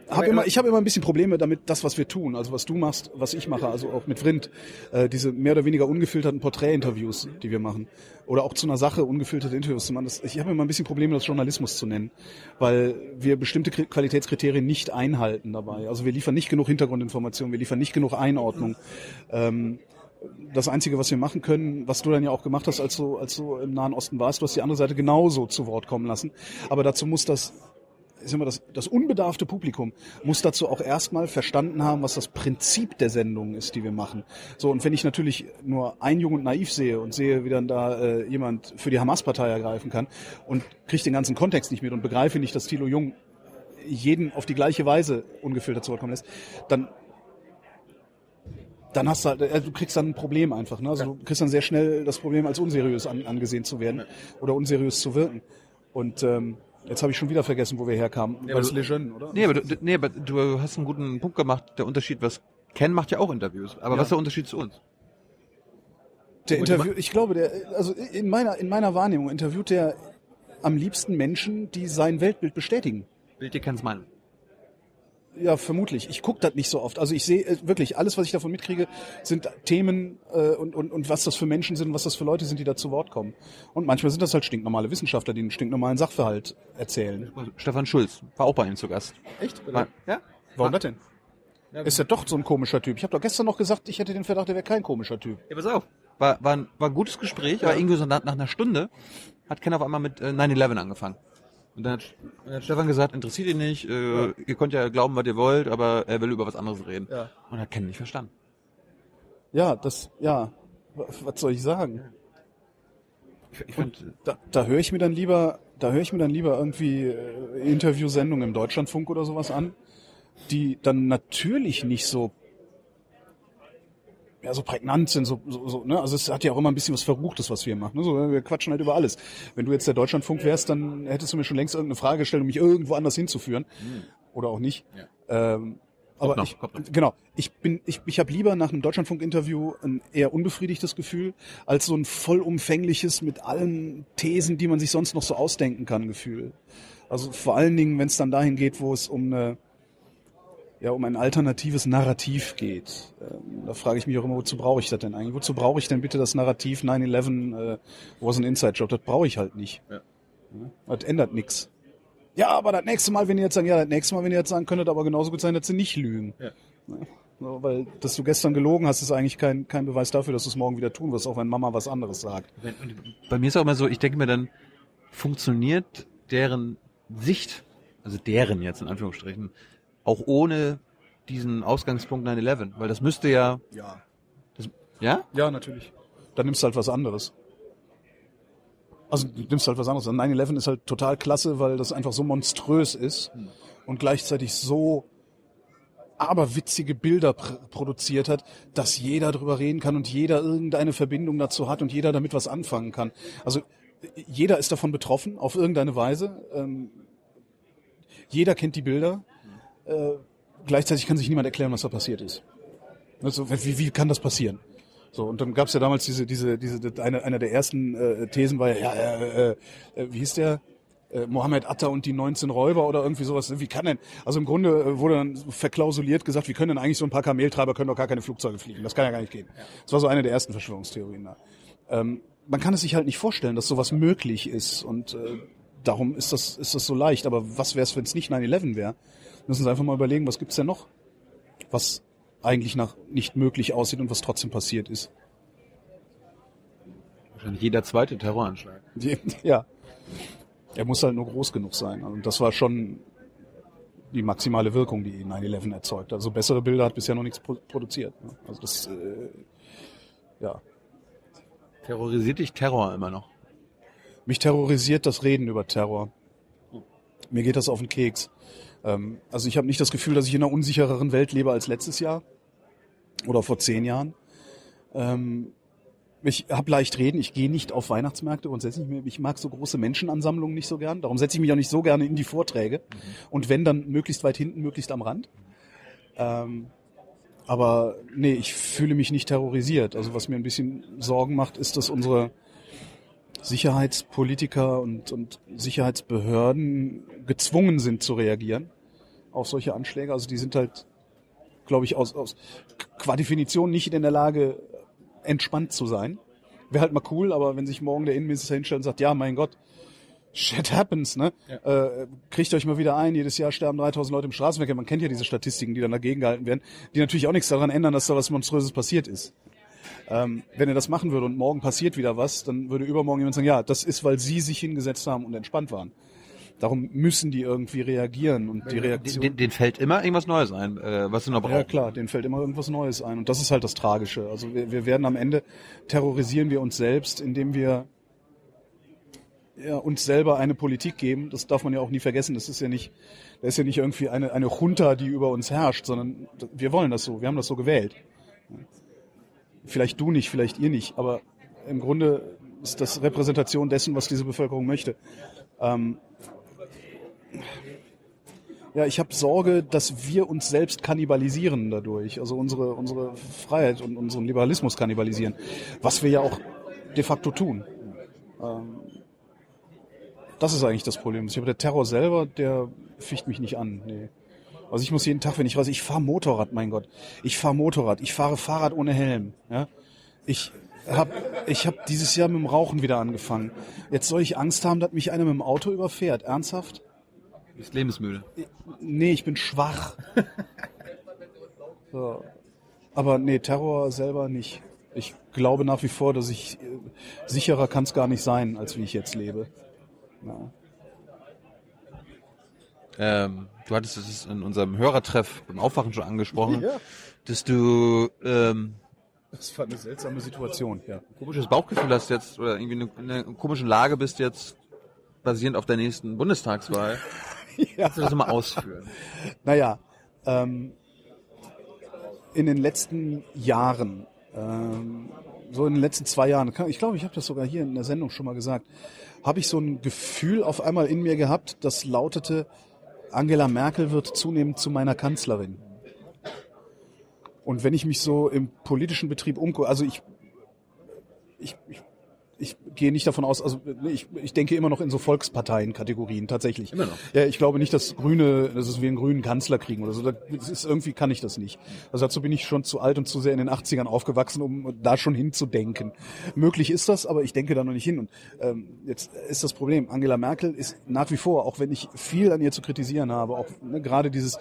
[SPEAKER 1] habe immer, ich habe immer ein bisschen Probleme damit, das, was wir tun, also was du machst, was ich mache, also auch mit Vrind, äh, diese mehr oder weniger ungefilterten Porträtinterviews, die wir machen, oder auch zu einer Sache ungefilterte Interviews zu machen. Das, ich habe immer ein bisschen Probleme, das Journalismus zu nennen, weil wir bestimmte Kri- Qualitätskriterien nicht einhalten dabei. Also wir liefern nicht genug Hintergrundinformationen, wir liefern nicht genug Einordnung. Ähm, das Einzige, was wir machen können, was du dann ja auch gemacht hast, als du, als du im Nahen Osten warst, du hast die andere Seite genauso zu Wort kommen lassen. Aber dazu muss das, sag mal, das, das unbedarfte Publikum muss dazu auch erstmal verstanden haben, was das Prinzip der Sendung ist, die wir machen. So, und wenn ich natürlich nur ein Jung und Naiv sehe und sehe, wie dann da äh, jemand für die Hamas-Partei ergreifen kann und kriege den ganzen Kontext nicht mit und begreife nicht, dass Thilo Jung jeden auf die gleiche Weise ungefiltert zu Wort kommen lässt, dann dann hast du halt, äh, du kriegst dann ein Problem einfach. Ne? Also du kriegst dann sehr schnell das Problem, als unseriös an, angesehen zu werden oder unseriös zu wirken. Und ähm, jetzt habe ich schon wieder vergessen, wo wir herkamen. Ja,
[SPEAKER 2] aber
[SPEAKER 1] das
[SPEAKER 2] du-
[SPEAKER 1] Lejeune, oder?
[SPEAKER 2] Nee, aber du, nee, aber du hast einen guten Punkt gemacht. Der Unterschied, was Ken macht ja auch Interviews. Aber was ist der Unterschied zu uns?
[SPEAKER 1] Der Interview, ich glaube, der, also in meiner, in meiner Wahrnehmung interviewt der am liebsten Menschen, die sein Weltbild bestätigen.
[SPEAKER 2] Bild dir Kens Meinung.
[SPEAKER 1] Ja, vermutlich. Ich gucke das nicht so oft. Also ich sehe äh, wirklich, alles, was ich davon mitkriege, sind Themen äh, und, und, und was das für Menschen sind, was das für Leute sind, die da zu Wort kommen. Und manchmal sind das halt stinknormale Wissenschaftler, die einen stinknormalen Sachverhalt erzählen.
[SPEAKER 2] Stefan Schulz war auch bei ihm zu Gast.
[SPEAKER 1] Echt?
[SPEAKER 2] War, ja?
[SPEAKER 1] Warum das denn? Ist ja doch so ein komischer Typ. Ich habe doch gestern noch gesagt, ich hätte den Verdacht, er wäre kein komischer Typ.
[SPEAKER 2] Ja, pass auf. War, war, ein, war ein gutes Gespräch, aber irgendwie so nach, nach einer Stunde hat Ken auf einmal mit äh, 9-11 angefangen. Und dann hat, dann hat Stefan gesagt, interessiert ihn nicht, äh, ihr könnt ja glauben, was ihr wollt, aber er will über was anderes reden.
[SPEAKER 1] Ja.
[SPEAKER 2] Und hat Ken nicht verstanden.
[SPEAKER 1] Ja, das, ja, was soll ich sagen?
[SPEAKER 2] Ich, ich fand,
[SPEAKER 1] Da, da höre ich mir dann lieber, da höre ich mir dann lieber irgendwie äh, Interviewsendungen im Deutschlandfunk oder sowas an, die dann natürlich nicht so ja, so prägnant sind, so, so, so, ne? Also es hat ja auch immer ein bisschen was Verruchtes, was wir machen. Ne? So, wir quatschen halt über alles. Wenn du jetzt der Deutschlandfunk wärst, dann hättest du mir schon längst irgendeine Frage gestellt, um mich irgendwo anders hinzuführen. Oder auch nicht. Ähm, aber
[SPEAKER 2] noch,
[SPEAKER 1] ich,
[SPEAKER 2] kommt noch.
[SPEAKER 1] genau, ich bin, ich, ich habe lieber nach einem Deutschlandfunk-Interview ein eher unbefriedigtes Gefühl, als so ein vollumfängliches mit allen Thesen, die man sich sonst noch so ausdenken kann, Gefühl. Also vor allen Dingen, wenn es dann dahin geht, wo es um eine ja, um ein alternatives Narrativ geht. Ähm, da frage ich mich auch immer, wozu brauche ich das denn eigentlich? Wozu brauche ich denn bitte das Narrativ 9-11 äh, was ein Inside-Job? Das brauche ich halt nicht.
[SPEAKER 2] Ja.
[SPEAKER 1] Ja, Das ändert nichts. Ja, aber das nächste Mal, wenn ihr jetzt sagen, ja, das nächste Mal, wenn ihr jetzt sagen könntet, aber genauso gut sein, dass sie nicht lügen.
[SPEAKER 2] Ja.
[SPEAKER 1] Ja. So, weil, dass du gestern gelogen hast, ist eigentlich kein, kein Beweis dafür, dass du es morgen wieder tun wirst, auch wenn Mama was anderes sagt.
[SPEAKER 2] Bei mir ist auch immer so, ich denke mir dann, funktioniert deren Sicht, also deren jetzt in Anführungsstrichen, auch ohne diesen Ausgangspunkt 9-11? Weil das müsste ja,
[SPEAKER 1] Ja.
[SPEAKER 2] das, ja?
[SPEAKER 1] Ja, natürlich. Dann nimmst du halt was anderes. Also du nimmst halt was anderes. 9-11 ist halt total klasse, weil das einfach so monströs ist und gleichzeitig so aberwitzige Bilder pr produziert hat, dass jeder drüber reden kann und jeder irgendeine Verbindung dazu hat und jeder damit was anfangen kann. Also jeder ist davon betroffen, auf irgendeine Weise. Ähm, jeder kennt die Bilder. Äh, gleichzeitig kann sich niemand erklären, was da passiert ist. Also, wie, wie kann das passieren? So, und dann gab's ja damals diese, diese, diese, eine, einer der ersten äh, Thesen war ja, ja äh, äh, äh, wie hieß der? Äh, Mohammed Atta und die 19 Räuber oder irgendwie sowas. Wie kann denn? Also im Grunde äh, wurde dann verklausuliert gesagt, wie können denn eigentlich so ein paar Kameltreiber können doch gar keine Flugzeuge fliegen? Das kann ja gar nicht gehen. Das war so eine der ersten Verschwörungstheorien da. Ähm, man kann es sich halt nicht vorstellen, dass sowas möglich ist und äh, darum ist das, ist das so leicht. Aber was wäre es, wenn es nicht 9-11 wäre? Müssen Sie einfach mal überlegen, was gibt's denn noch? Was eigentlich nach nicht möglich aussieht und was trotzdem passiert ist.
[SPEAKER 2] Wahrscheinlich jeder zweite Terroranschlag.
[SPEAKER 1] Ja. Er muss halt nur groß genug sein. Und das war schon die maximale Wirkung, die 9-11 erzeugt. Also bessere Bilder hat bisher noch nichts pro produziert. ne? Also das, äh, ja.
[SPEAKER 2] Terrorisiert dich Terror immer noch?
[SPEAKER 1] Mich terrorisiert das Reden über Terror. Mir geht das auf den Keks. Ähm, also ich habe nicht das Gefühl, dass ich in einer unsichereren Welt lebe als letztes Jahr oder vor zehn Jahren. Ähm, ich habe leicht reden, ich gehe nicht auf Weihnachtsmärkte grundsätzlich. Ich mag so große Menschenansammlungen nicht so gern. Darum setze ich mich auch nicht so gerne in die Vorträge. Und wenn, dann möglichst weit hinten, möglichst am Rand. Ähm, aber nee, ich fühle mich nicht terrorisiert. Also was mir ein bisschen Sorgen macht, ist, dass unsere Sicherheitspolitiker und, und Sicherheitsbehörden gezwungen sind zu reagieren auf solche Anschläge. Also die sind halt, glaube ich, aus, aus qua Definition nicht in der Lage, entspannt zu sein. Wäre halt mal cool, aber wenn sich morgen der Innenminister hinstellt und sagt, ja, mein Gott, shit happens, ne? Äh, kriegt euch mal wieder ein, jedes Jahr sterben 3000 Leute im Straßenverkehr. Man kennt ja diese Statistiken, die dann dagegen gehalten werden, die natürlich auch nichts daran ändern, dass da was Monströses passiert ist. Ähm, wenn er das machen würde und morgen passiert wieder was, dann würde übermorgen jemand sagen, ja, das ist, weil sie sich hingesetzt haben und entspannt waren. Darum müssen die irgendwie reagieren und die Reaktion.
[SPEAKER 2] Den, den fällt immer irgendwas Neues ein, äh, was sie noch brauchen.
[SPEAKER 1] Ja klar, denen fällt immer irgendwas Neues ein. Und das ist halt das Tragische. Also wir, wir werden am Ende, terrorisieren wir uns selbst, indem wir ja, uns selber eine Politik geben. Das darf man ja auch nie vergessen. Das ist ja nicht, das ist ja nicht irgendwie eine, eine Junta, die über uns herrscht, sondern wir wollen das so. Wir haben das so gewählt. Vielleicht du nicht, vielleicht ihr nicht, aber im Grunde ist das Repräsentation dessen, was diese Bevölkerung möchte. Ähm, ja, ich habe Sorge, dass wir uns selbst kannibalisieren dadurch, also unsere unsere Freiheit und unseren Liberalismus kannibalisieren, was wir ja auch de facto tun. Ähm, das ist eigentlich das Problem. Ich glaube, der Terror selber, der ficht mich nicht an. Nee. Also ich muss jeden Tag, wenn ich weiß, ich fahre Motorrad, mein Gott. Ich fahre Motorrad, ich fahre Fahrrad ohne Helm. Ja? Ich habe ich hab dieses Jahr mit dem Rauchen wieder angefangen. Jetzt soll ich Angst haben, dass mich einer mit dem Auto überfährt. Ernsthaft?
[SPEAKER 2] Du bist lebensmüde.
[SPEAKER 1] Nee, ich bin schwach. So. Aber nee, Terror selber nicht. Ich glaube nach wie vor, dass ich äh, sicherer kann es gar nicht sein, als wie ich jetzt lebe. Ja.
[SPEAKER 2] Ähm, du hattest es in unserem Hörertreff beim Aufwachen schon angesprochen,
[SPEAKER 1] Ja.
[SPEAKER 2] dass du ähm,
[SPEAKER 1] Das war eine seltsame Situation, ja.
[SPEAKER 2] ein komisches Bauchgefühl hast jetzt oder irgendwie in einer komischen Lage bist jetzt basierend auf der nächsten Bundestagswahl.
[SPEAKER 1] ja.
[SPEAKER 2] Kannst du das mal ausführen?
[SPEAKER 1] Naja, ähm, in den letzten Jahren, ähm, so in den letzten zwei Jahren, ich glaube, ich habe das sogar hier in der Sendung schon mal gesagt, habe ich so ein Gefühl auf einmal in mir gehabt, das lautete, Angela Merkel wird zunehmend zu meiner Kanzlerin. Und wenn ich mich so im politischen Betrieb umgucke, also ich, ich, ich, ich gehe nicht davon aus, also ich, ich denke immer noch in so Volksparteien-Kategorien tatsächlich.
[SPEAKER 2] Immer noch?
[SPEAKER 1] Ja, ich glaube nicht, dass Grüne, dass es wir einen grünen Kanzler kriegen oder so. Das ist, irgendwie kann ich das nicht. Also dazu bin ich schon zu alt und zu sehr in den 80ern aufgewachsen, um da schon hinzudenken. Möglich ist das, aber ich denke da noch nicht hin. Und ähm, jetzt ist das Problem, Angela Merkel ist nach wie vor, auch wenn ich viel an ihr zu kritisieren habe, auch ne, gerade dieses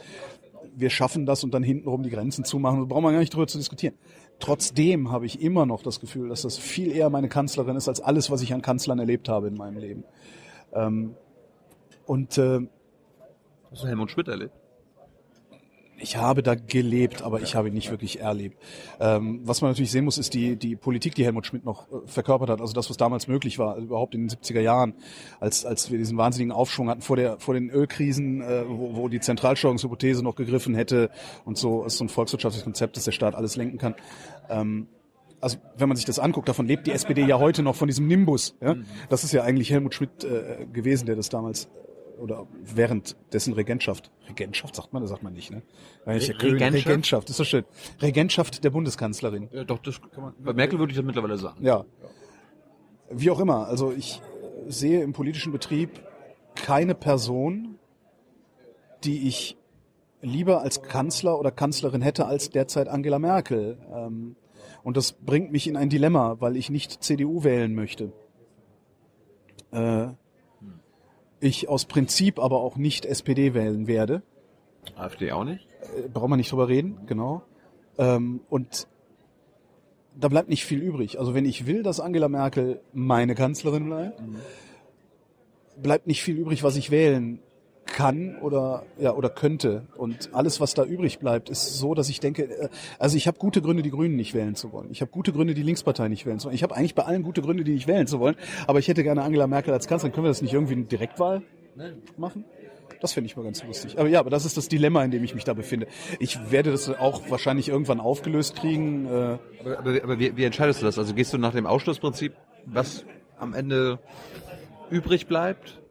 [SPEAKER 1] wir schaffen das und dann hintenrum die Grenzen zumachen. Da brauchen wir gar nicht drüber zu diskutieren. Trotzdem habe ich immer noch das Gefühl, dass das viel eher meine Kanzlerin ist als alles, was ich an Kanzlern erlebt habe in meinem Leben. Ähm, und äh,
[SPEAKER 2] Hast du Helmut Schmidt erlebt?
[SPEAKER 1] Ich habe da gelebt, aber ich habe ihn nicht wirklich erlebt. Ähm, was man natürlich sehen muss, ist die, die Politik, die Helmut Schmidt noch äh, verkörpert hat. Also das, was damals möglich war, überhaupt in den 70er Jahren, als, als wir diesen wahnsinnigen Aufschwung hatten vor, der, vor den Ölkrisen, äh, wo, wo die Zentralsteuerungshypothese noch gegriffen hätte und so ist so ein volkswirtschaftliches Konzept, dass der Staat alles lenken kann. Ähm, also wenn man sich das anguckt, davon lebt die SPD ja heute noch von diesem Nimbus. Ja? Das ist ja eigentlich Helmut Schmidt äh, gewesen, der das damals oder während dessen Regentschaft. Regentschaft sagt man, das sagt man nicht, ne?
[SPEAKER 2] Regentschaft?
[SPEAKER 1] Regentschaft, ist so schön. Regentschaft der Bundeskanzlerin.
[SPEAKER 2] Ja, doch, das kann man. Bei Merkel würde ich das mittlerweile sagen.
[SPEAKER 1] Ja. Wie auch immer, also ich äh, sehe im politischen Betrieb keine Person, die ich lieber als Kanzler oder Kanzlerin hätte als derzeit Angela Merkel. Ähm, Und das bringt mich in ein Dilemma, weil ich nicht CDU wählen möchte. Ich aus Prinzip aber auch nicht SPD wählen werde.
[SPEAKER 2] AfD auch nicht?
[SPEAKER 1] Äh, braucht man nicht drüber reden, genau. Ähm, und da bleibt nicht viel übrig. Also wenn ich will, dass Angela Merkel meine Kanzlerin bleibt, bleibt nicht viel übrig, was ich wählen kann oder ja oder könnte. Und alles, was da übrig bleibt, ist so, dass ich denke, äh, also ich habe gute Gründe, die Grünen nicht wählen zu wollen. Ich habe gute Gründe, die Linkspartei nicht wählen zu wollen. Ich habe eigentlich bei allen gute Gründe, die nicht wählen zu wollen. Aber ich hätte gerne Angela Merkel als Kanzlerin. Können wir das nicht irgendwie eine Direktwahl machen? Das finde ich mal ganz lustig. Aber ja, aber das ist das Dilemma, in dem ich mich da befinde. Ich werde das auch wahrscheinlich irgendwann aufgelöst kriegen. Äh,
[SPEAKER 2] Aber, aber, aber wie, wie entscheidest du das? Also gehst du nach dem Ausschlussprinzip, was am Ende übrig bleibt?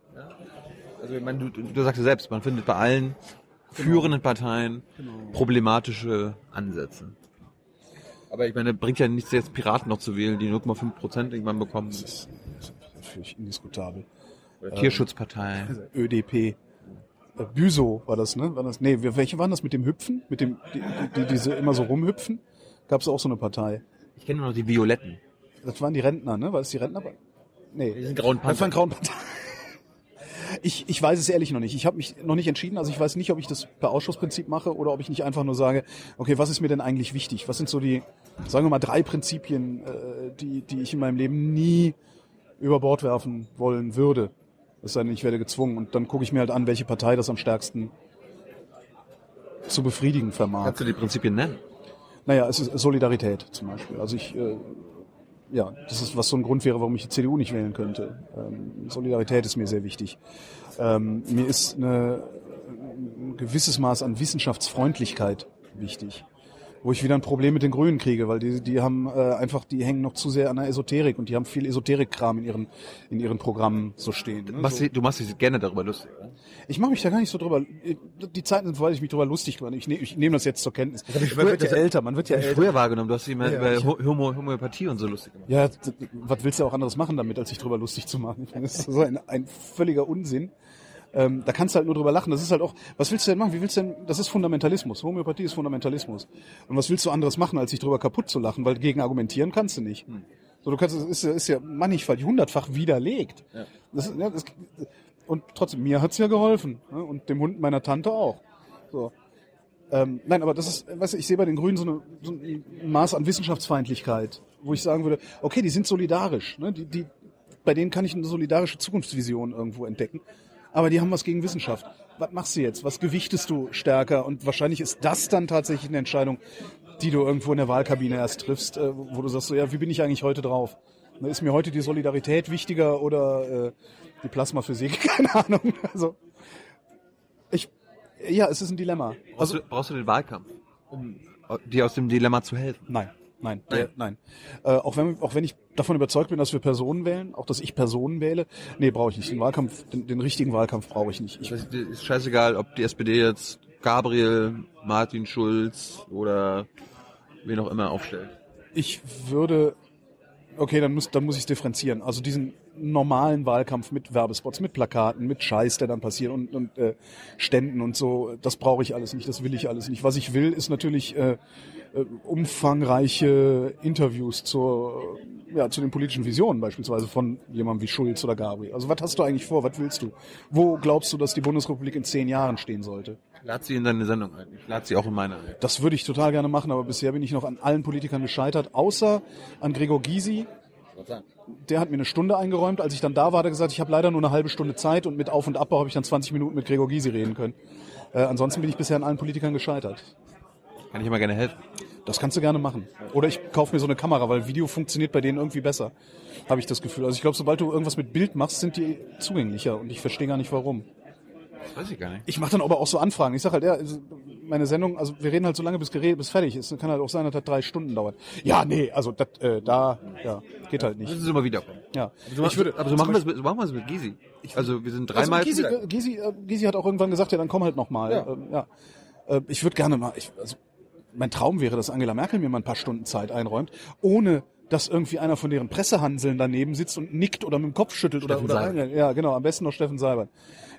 [SPEAKER 2] Also ich meine, du, du sagst ja selbst, man findet bei allen führenden Parteien problematische Ansätze. Aber ich meine, bringt ja nichts jetzt Piraten noch zu wählen, die 0,5 Prozent irgendwann bekommen.
[SPEAKER 1] das ist natürlich indiskutabel.
[SPEAKER 2] Oder Tierschutzpartei.
[SPEAKER 1] ÖDP. Äh, Büso war das, ne? War das, nee, welche waren das mit dem Hüpfen? Mit dem, die, die, die diese immer so rumhüpfen? Gab es auch so eine Partei.
[SPEAKER 2] Ich kenne nur noch die Violetten.
[SPEAKER 1] Das waren die Rentner, ne? War das die Rentner? Nee.
[SPEAKER 2] Die sind grauen
[SPEAKER 1] Das waren grauen Panther. Ich, ich weiß es ehrlich noch nicht. Ich habe mich noch nicht entschieden. Also ich weiß nicht, ob ich das per Ausschussprinzip mache oder ob ich nicht einfach nur sage, okay, was ist mir denn eigentlich wichtig? Was sind so die, sagen wir mal, drei Prinzipien, äh, die, die ich in meinem Leben nie über Bord werfen wollen würde? Es sei denn, ich werde gezwungen. Und dann gucke ich mir halt an, welche Partei das am stärksten zu befriedigen vermag.
[SPEAKER 2] Kannst du die Prinzipien nennen?
[SPEAKER 1] Naja, es ist Solidarität zum Beispiel. Also ich, äh, ja, das ist was so ein Grund wäre, warum ich die CDU nicht wählen könnte. Ähm, Solidarität ist mir sehr wichtig. Ähm, mir ist eine, ein gewisses Maß an Wissenschaftsfreundlichkeit wichtig. Wo ich wieder ein Problem mit den Grünen kriege, weil die, die haben äh, einfach, die hängen noch zu sehr an der Esoterik und die haben viel Esoterik-Kram in ihren, in ihren Programmen so stehen.
[SPEAKER 2] Du
[SPEAKER 1] Ne?
[SPEAKER 2] machst,
[SPEAKER 1] So.
[SPEAKER 2] dich- du machst dich gerne darüber lustig. Oder?
[SPEAKER 1] Ich mache mich da gar nicht so drüber. Die Zeiten sind, vorbei, dass ich mich drüber lustig mache. Ich, ne, ich nehme das jetzt zur Kenntnis. Man
[SPEAKER 2] früher-
[SPEAKER 1] wird ja
[SPEAKER 2] das-
[SPEAKER 1] älter, man wird ja
[SPEAKER 2] ich
[SPEAKER 1] älter.
[SPEAKER 2] früher wahrgenommen, du hast dich immer
[SPEAKER 1] Ja,
[SPEAKER 2] über
[SPEAKER 1] ich-
[SPEAKER 2] Ho- Homo, Homöopathie und so lustig gemacht.
[SPEAKER 1] Ja, was willst du auch anderes machen damit, als sich drüber lustig zu machen? Ich meine, das ist so ein, ein völliger Unsinn. Ähm, da kannst du halt nur drüber lachen. Das ist halt auch, was willst du denn machen? Wie willst du denn, das ist Fundamentalismus. Homöopathie ist Fundamentalismus. Und was willst du anderes machen, als sich drüber kaputt zu lachen? Weil gegen argumentieren kannst du nicht. So, du kannst, es ist, ja- ist ja mannigfaltig, hundertfach widerlegt. Das, ist- ja, das, und trotzdem, mir hat's ja geholfen. Ne? Und dem Hund meiner Tante auch. So. Ähm, nein, aber das ist, weißt du, ich sehe bei den Grünen so, eine, so ein Maß an Wissenschaftsfeindlichkeit, wo ich sagen würde, okay, die sind solidarisch, ne? die, die, bei denen kann ich eine solidarische Zukunftsvision irgendwo entdecken, aber die haben was gegen Wissenschaft. Was machst du jetzt? Was gewichtest du stärker? Und wahrscheinlich ist das dann tatsächlich eine Entscheidung, die du irgendwo in der Wahlkabine erst triffst, äh, wo du sagst, so, ja, wie bin ich eigentlich heute drauf? Ne, Ist mir heute die Solidarität wichtiger oder äh, die Plasmaphysik? Keine Ahnung. Also ich, ja, es ist ein Dilemma.
[SPEAKER 2] Brauchst, du, brauchst du den Wahlkampf, um dir aus dem Dilemma zu helfen?
[SPEAKER 1] Nein, nein, der, nein. Äh, auch wenn auch wenn ich davon überzeugt bin, dass wir Personen wählen, auch dass ich Personen wähle, nee, brauche ich nicht. Den Wahlkampf, den, den richtigen Wahlkampf brauche ich nicht. Ich,
[SPEAKER 2] Das ist scheißegal, ob die SPD jetzt Gabriel, Martin Schulz oder wen auch immer aufstellt.
[SPEAKER 1] ich würde, okay, dann muss dann muss ich differenzieren. Also diesen normalen Wahlkampf mit Werbespots, mit Plakaten, mit Scheiß, der dann passiert und, und äh, Ständen und so. Das brauche ich alles nicht, das will ich alles nicht. Was ich will, ist natürlich äh, umfangreiche Interviews zur, ja, zu den politischen Visionen beispielsweise von jemandem wie Schulz oder Gabriel. Also was hast du eigentlich vor? Was willst du? Wo glaubst du, dass die Bundesrepublik in zehn Jahren stehen sollte?
[SPEAKER 2] Lad sie in deine Sendung ein. Ich lade sie auch in meine ein.
[SPEAKER 1] Das würde ich total gerne machen, aber bisher bin ich noch an allen Politikern gescheitert, außer an Gregor Gysi. Der hat mir eine Stunde eingeräumt. Als ich dann da war, hat er gesagt, ich habe leider nur eine halbe Stunde Zeit und mit Auf- und Abbau habe ich dann 20 Minuten mit Gregor Gysi reden können. Äh, ansonsten bin ich bisher an allen Politikern gescheitert.
[SPEAKER 2] Kann ich immer gerne helfen.
[SPEAKER 1] Das kannst du gerne machen. Oder ich kaufe mir so eine Kamera, weil Video funktioniert bei denen irgendwie besser. Habe ich das Gefühl. Also ich glaube, sobald du irgendwas mit Bild machst, sind die zugänglicher und ich verstehe gar nicht warum.
[SPEAKER 2] Das weiß ich gar nicht.
[SPEAKER 1] Ich mache dann aber auch so Anfragen. Ich sage halt, ja, also meine Sendung, also wir reden halt so lange, bis geredet, bis fertig ist. Kann halt auch sein, dass das drei Stunden dauert. Ja, nee, also das, äh, da, ja, geht halt nicht.
[SPEAKER 2] Müssen sie mal wiederkommen.
[SPEAKER 1] Ja,
[SPEAKER 2] So, ich würde, aber so machen wir es mit, so machen wir es mit Gysi. Also wir sind dreimal.
[SPEAKER 1] Also Gysi, Gysi, äh, Gysi hat auch irgendwann gesagt, ja, dann komm halt noch mal.
[SPEAKER 2] Ja.
[SPEAKER 1] Ähm, ja. Äh, ich würde gerne mal, ich, also mein Traum wäre, dass Angela Merkel mir mal ein paar Stunden Zeit einräumt, ohne dass irgendwie einer von deren Pressehanseln daneben sitzt und nickt oder mit dem Kopf schüttelt oder,
[SPEAKER 2] Steffen
[SPEAKER 1] oder
[SPEAKER 2] Seibert.
[SPEAKER 1] ja, genau, am besten noch Steffen Seibert.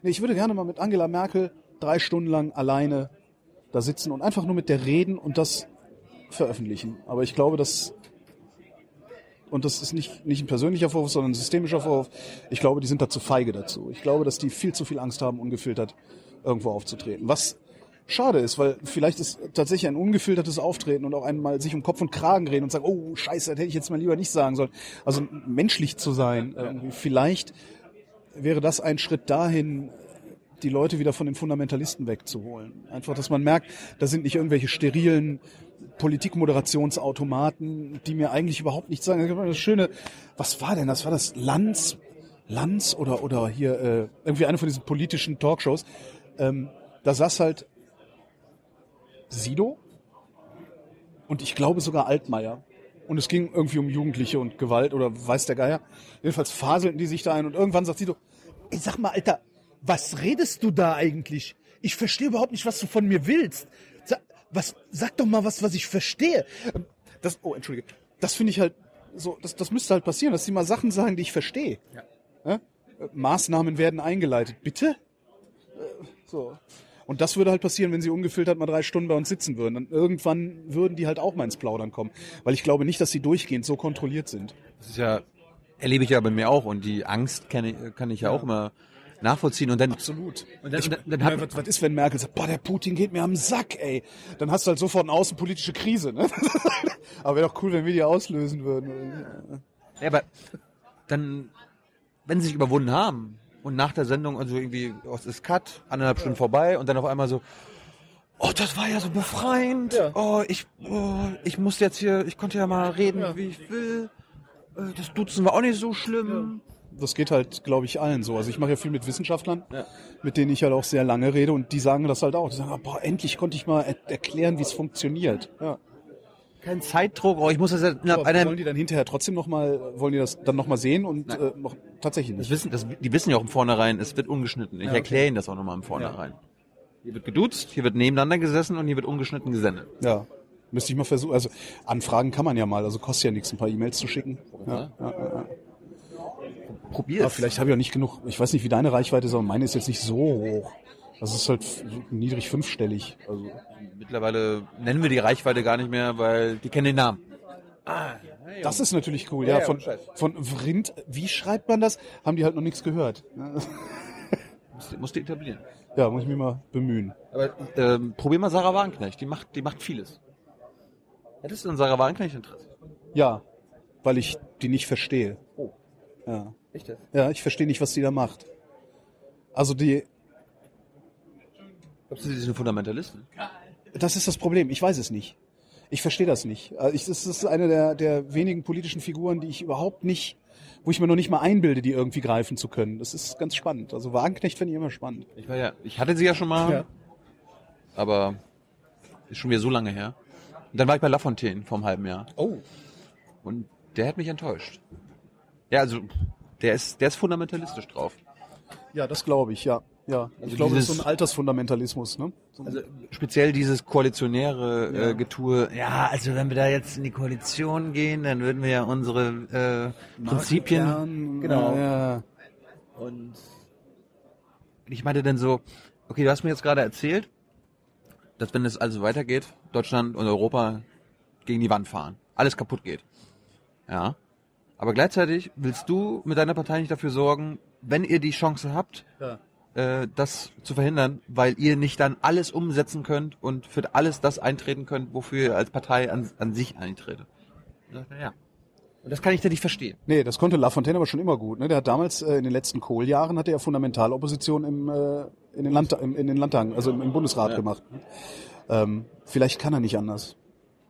[SPEAKER 1] Nee, ich würde gerne mal mit Angela Merkel drei Stunden lang alleine da sitzen und einfach nur mit der reden und das veröffentlichen. Aber ich glaube, dass und das ist nicht, nicht ein persönlicher Vorwurf, sondern ein systemischer Vorwurf. Ich glaube, die sind da zu feige dazu. Ich glaube, dass die viel zu viel Angst haben, ungefiltert irgendwo aufzutreten. Was schade ist, weil vielleicht ist tatsächlich ein ungefiltertes Auftreten und auch einmal sich um Kopf und Kragen reden und sagen, oh scheiße, das hätte ich jetzt mal lieber nicht sagen sollen. Also menschlich zu sein, irgendwie. vielleicht wäre das ein Schritt dahin, die Leute wieder von den Fundamentalisten wegzuholen. Einfach, dass man merkt, da sind nicht irgendwelche sterilen Politikmoderationsautomaten, die mir eigentlich überhaupt nichts sagen. Das schöne, was war denn das? War das Lanz? Lanz oder, oder hier äh, irgendwie eine von diesen politischen Talkshows. Ähm, da saß halt Sido und ich glaube sogar Altmaier. Und es ging irgendwie um Jugendliche und Gewalt oder weiß der Geier. Jedenfalls faselten die sich da ein und irgendwann sagt Sido, ey, sag mal, Alter, was redest du da eigentlich? Ich verstehe überhaupt nicht, was du von mir willst. Sag, was, sag doch mal was, was ich verstehe. Das, oh, entschuldige. Das finde ich halt so, das, das müsste halt passieren, dass die mal Sachen sagen, die ich verstehe. Ja? Äh, Maßnahmen werden eingeleitet. Bitte? Äh, So. Und das würde halt passieren, wenn sie ungefiltert mal drei Stunden bei uns sitzen würden. Dann irgendwann würden die halt auch mal ins Plaudern kommen. Weil ich glaube nicht, dass sie durchgehend so kontrolliert sind.
[SPEAKER 2] Das ist ja, erlebe ich ja bei mir auch und die Angst kann ich, kann ich ja, auch immer nachvollziehen und dann,
[SPEAKER 1] Absolut.
[SPEAKER 2] und dann,
[SPEAKER 1] Ich,
[SPEAKER 2] dann, dann
[SPEAKER 1] ja,
[SPEAKER 2] hat,
[SPEAKER 1] was, was ist, wenn Merkel sagt, boah, der Putin geht mir am Sack, ey. Dann hast du halt sofort eine außenpolitische Krise, ne? Aber wäre doch cool, wenn wir die auslösen würden.
[SPEAKER 2] ja, aber dann, wenn sie sich überwunden haben und nach der Sendung, also irgendwie, oh, es ist Cut, anderthalb Stunden vorbei und dann auf einmal so, oh, das war ja so befreiend,
[SPEAKER 1] Ja.
[SPEAKER 2] oh, ich, oh, ich musste jetzt hier, ich konnte ja mal reden, wie ich will, Äh, das Duzen war auch nicht so schlimm.
[SPEAKER 1] Das geht halt, glaube ich, allen so. Also ich mache ja viel mit Wissenschaftlern,
[SPEAKER 2] Ja.
[SPEAKER 1] mit denen ich halt auch sehr lange rede und die sagen das halt auch. Die sagen, ah, boah, endlich konnte ich mal er erklären, wie es funktioniert. Ja.
[SPEAKER 2] Kein Zeitdruck, oh, ich muss das ja innerhalb
[SPEAKER 1] Aber
[SPEAKER 2] einer,
[SPEAKER 1] wollen die dann hinterher trotzdem noch mal, wollen die das dann noch mal sehen und äh, noch tatsächlich
[SPEAKER 2] Das
[SPEAKER 1] nicht?
[SPEAKER 2] wissen, das, die wissen ja auch im Vornherein, es wird ungeschnitten. Ich
[SPEAKER 1] okay.
[SPEAKER 2] erkläre ihnen das auch nochmal im Vornherein. Hier wird geduzt, hier wird nebeneinander gesessen und hier wird ungeschnitten gesendet.
[SPEAKER 1] Ja. Müsste ich mal versuchen. Also Anfragen kann man ja mal, also kostet ja nichts, ein paar E-Mails zu schicken. Ja, ja, ja.
[SPEAKER 2] Probier
[SPEAKER 1] Aber vielleicht habe ich auch nicht genug, ich weiß nicht, wie deine Reichweite ist, aber meine ist jetzt nicht so hoch. Das ist halt niedrig fünfstellig. Also,
[SPEAKER 2] Mittlerweile nennen wir die Reichweite gar nicht mehr, weil die kennen den Namen.
[SPEAKER 1] das ist natürlich cool.
[SPEAKER 2] Ja,
[SPEAKER 1] von, von Vrind, wie schreibt man das? Haben die halt noch nichts gehört.
[SPEAKER 2] Musst, musst du etablieren.
[SPEAKER 1] Ja, muss ich mich mal bemühen.
[SPEAKER 2] Aber ähm, probier mal Sarah Wagenknecht, die macht, die macht vieles. Hättest du an Sarah Wagenknecht Interesse?
[SPEAKER 1] Ja, weil ich die nicht verstehe.
[SPEAKER 2] Oh.
[SPEAKER 1] Ja.
[SPEAKER 2] Echt?
[SPEAKER 1] Ja, ich verstehe nicht, was die da macht. Also die,
[SPEAKER 2] Glaubst du, sie ist eine Fundamentalistin?
[SPEAKER 1] das ist das Problem. Ich weiß es nicht. Ich verstehe das nicht. Also ich, das ist eine der, der wenigen politischen Figuren, die ich überhaupt nicht, wo ich mir noch nicht mal einbilde, die irgendwie greifen zu können. Das ist ganz spannend. Also Wagenknecht finde ich immer spannend.
[SPEAKER 2] Ich war ja, ich hatte sie ja schon mal,
[SPEAKER 1] Ja.
[SPEAKER 2] aber ist schon wieder so lange her. Und dann war ich bei Lafontaine vor einem halben Jahr.
[SPEAKER 1] Oh.
[SPEAKER 2] Und der hat mich enttäuscht. Ja, also der ist, der ist fundamentalistisch drauf.
[SPEAKER 1] Ja, das glaube ich, ja. Ja, ich
[SPEAKER 2] Also
[SPEAKER 1] glaube, das ist
[SPEAKER 2] dieses-
[SPEAKER 1] so ein Altersfundamentalismus. Ne? So-
[SPEAKER 2] Also speziell dieses koalitionäre
[SPEAKER 1] Ja.
[SPEAKER 2] äh, Getue. Ja, also wenn wir da jetzt in die Koalition gehen, dann würden wir ja unsere äh, Prinzipien.
[SPEAKER 1] Markenkern,
[SPEAKER 2] Genau.
[SPEAKER 1] Ja,
[SPEAKER 2] Und ich meinte dann so, okay, du hast mir jetzt gerade erzählt, dass wenn es also weitergeht, Deutschland und Europa gegen die Wand fahren, alles kaputt geht. Ja. Aber gleichzeitig willst du mit deiner Partei nicht dafür sorgen, wenn ihr die Chance habt,
[SPEAKER 1] ja.
[SPEAKER 2] Äh, das zu verhindern, weil ihr nicht dann alles umsetzen könnt und für alles das eintreten könnt, wofür ihr als Partei an, an sich eintretet. Dachte, Ja. Und das kann ich da nicht verstehen.
[SPEAKER 1] Nee, das konnte Lafontaine aber schon immer gut. Ne? Der hat damals äh, in den letzten Kohljahren hat er Fundamentalopposition im, äh, in, den Land, im, in den Landtagen, also im, im Bundesrat
[SPEAKER 2] Ja.
[SPEAKER 1] gemacht. Ähm, vielleicht kann er nicht anders.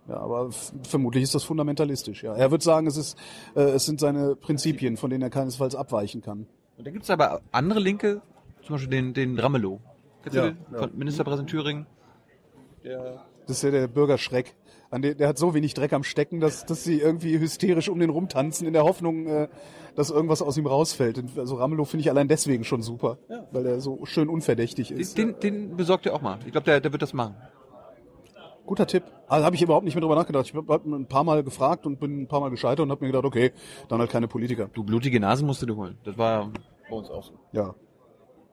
[SPEAKER 1] Ja, aber vermutlich ist das fundamentalistisch. Ja, er wird sagen, es ist, äh, es sind seine Prinzipien, von denen er keinesfalls abweichen kann.
[SPEAKER 2] Und dann gibt's aber andere Linke, zum Beispiel den, den Ramelow. Kennst
[SPEAKER 1] Ja,
[SPEAKER 2] du den?
[SPEAKER 1] ja.
[SPEAKER 2] Von Ministerpräsident Thüringen.
[SPEAKER 1] Das ist ja der Bürgerschreck. Der, der hat so wenig Dreck am Stecken, dass, dass sie irgendwie hysterisch um den rumtanzen in der Hoffnung, äh, dass irgendwas aus ihm rausfällt. Und Also Ramelow finde ich allein deswegen schon super, weil er so schön unverdächtig ist.
[SPEAKER 2] Den, den besorgt ihr auch mal. Ich glaube, der, der wird das machen.
[SPEAKER 1] Guter Tipp. Also habe ich überhaupt nicht mehr drüber nachgedacht. Ich habe ein paar Mal gefragt und bin ein paar Mal gescheitert und habe mir gedacht, okay, dann halt keine Politiker.
[SPEAKER 2] Du blutige Nase musst du dir holen. Das war bei uns auch so.
[SPEAKER 1] Ja.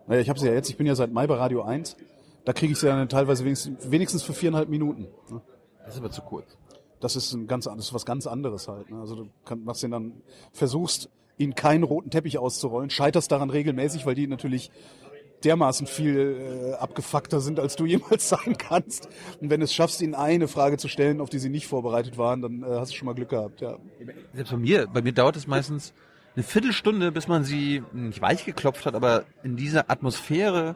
[SPEAKER 1] Naja, ich habe sie ja jetzt, ich bin ja seit Mai bei Radio 1. Da kriege ich sie dann teilweise wenigstens, wenigstens für viereinhalb Minuten. ne?
[SPEAKER 2] Das ist aber zu kurz.
[SPEAKER 1] Das ist ein ganz, ist was ganz anderes halt. Ne? Also du kann, machst den dann, versuchst, ihnen keinen roten Teppich auszurollen, scheiterst daran regelmäßig, weil die natürlich dermaßen viel äh, abgefuckter sind, als du jemals sein kannst. Und wenn du es schaffst, ihnen eine Frage zu stellen, auf die sie nicht vorbereitet waren, dann äh, hast du schon mal Glück gehabt. Ja.
[SPEAKER 2] Selbst bei mir, bei mir dauert es meistens eine Viertelstunde, bis man sie nicht weich geklopft hat, aber in diese Atmosphäre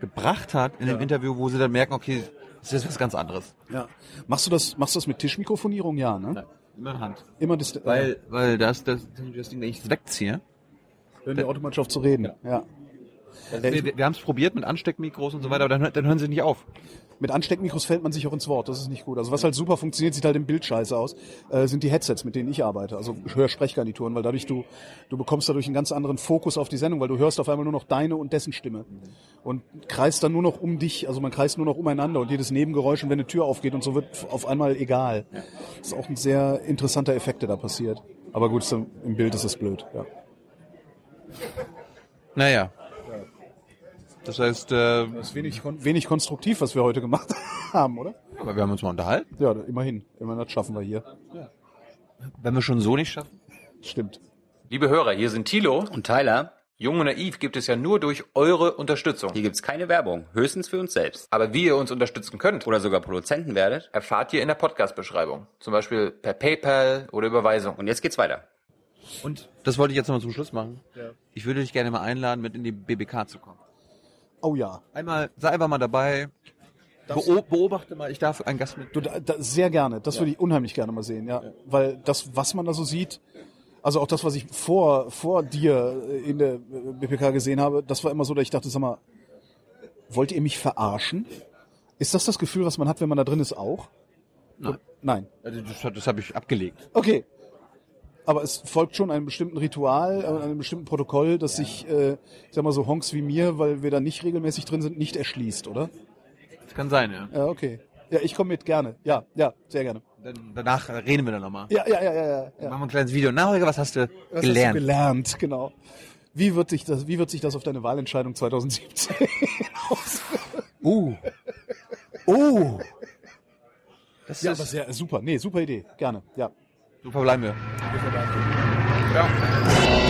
[SPEAKER 2] gebracht hat in dem Interview, wo sie dann merken, okay, das ist was ganz anderes.
[SPEAKER 1] Ja. Machst du das, machst du das mit Tischmikrofonierung? Ja, ne?
[SPEAKER 2] Immer in Hand.
[SPEAKER 1] Immer das,
[SPEAKER 2] Weil, weil das, das, das Ding, wenn ich es wegziehe,
[SPEAKER 1] hören die automatisch auf zu reden. Ja.
[SPEAKER 2] Also wir, wir, wir haben es probiert mit Ansteckmikros und so weiter, aber dann, dann hören sie nicht auf.
[SPEAKER 1] Mit Ansteckmikros fällt man sich auch ins Wort, das ist nicht gut. Also was halt super funktioniert, sieht halt im Bild scheiße aus, äh, sind die Headsets, mit denen ich arbeite. Also Hörsprechgarnituren, weil dadurch du, du bekommst dadurch einen ganz anderen Fokus auf die Sendung, weil du hörst auf einmal nur noch deine und dessen Stimme. Und kreist dann nur noch um dich, also man kreist nur noch umeinander und jedes Nebengeräusch und wenn eine Tür aufgeht und so wird auf einmal egal. Das ist auch ein sehr interessanter Effekt, der da passiert. Aber gut, im Bild ist es blöd, ja.
[SPEAKER 2] Naja. Das heißt, äh,
[SPEAKER 1] Das ist wenig, kon wenig konstruktiv, was wir heute gemacht haben, oder?
[SPEAKER 2] aber wir haben uns mal unterhalten.
[SPEAKER 1] Ja, immerhin. Immerhin, das schaffen wir hier.
[SPEAKER 2] Wenn wir schon so nicht schaffen.
[SPEAKER 1] Stimmt.
[SPEAKER 3] Liebe Hörer, hier sind Thilo.
[SPEAKER 4] Und Tyler,
[SPEAKER 3] Jung und Naiv gibt es ja nur durch eure Unterstützung.
[SPEAKER 4] hier gibt's keine Werbung, höchstens für uns selbst.
[SPEAKER 3] Aber wie ihr uns unterstützen könnt,
[SPEAKER 4] Oder sogar Produzenten werdet.
[SPEAKER 3] erfahrt ihr in der Podcast-Beschreibung. Zum Beispiel per PayPal oder Überweisung.
[SPEAKER 4] Und jetzt geht's weiter.
[SPEAKER 2] Und das wollte ich jetzt nochmal zum Schluss machen. Ich würde dich gerne mal einladen, mit in die BBK zu kommen.
[SPEAKER 1] Oh ja.
[SPEAKER 2] Einmal, sei einfach mal dabei. Beo beobachte mal, ich darf einen Gast mit.
[SPEAKER 1] Du, da, da, sehr gerne. Das würde ich unheimlich gerne mal sehen, ja. Weil das, was man da so sieht, also auch das, was ich vor, vor dir in der äh, BPK gesehen habe, das war immer so, dass ich dachte, sag mal, wollt ihr mich verarschen? Ist das das Gefühl, was man hat, wenn man da drin ist, auch?
[SPEAKER 2] Nein.
[SPEAKER 1] Nein.
[SPEAKER 2] Also Das, das habe ich abgelegt.
[SPEAKER 1] Okay. Aber es folgt schon einem bestimmten Ritual, einem bestimmten Protokoll, das sich, äh, ich sag mal so Honks wie mir, weil wir da nicht regelmäßig drin sind, nicht erschließt, oder?
[SPEAKER 2] Das kann sein, ja.
[SPEAKER 1] Ja, okay. Ja, ich komme mit, gerne. Ja, ja, sehr gerne.
[SPEAKER 2] Dann, danach reden wir dann nochmal.
[SPEAKER 1] Ja, ja, ja, ja, ja. ja.
[SPEAKER 2] Machen wir ein kleines Video. Na, Holger, was hast du
[SPEAKER 1] Was
[SPEAKER 2] gelernt?
[SPEAKER 1] Hast du gelernt, genau. Wie wird sich das, wie wird sich das auf deine Wahlentscheidung 2017 auswirken?
[SPEAKER 2] uh,
[SPEAKER 1] Oh!
[SPEAKER 2] das
[SPEAKER 1] Ja,
[SPEAKER 2] ist,
[SPEAKER 1] aber sehr, super. Nee, super Idee. Gerne, ja.
[SPEAKER 2] Verbleiben wir.
[SPEAKER 3] Ja.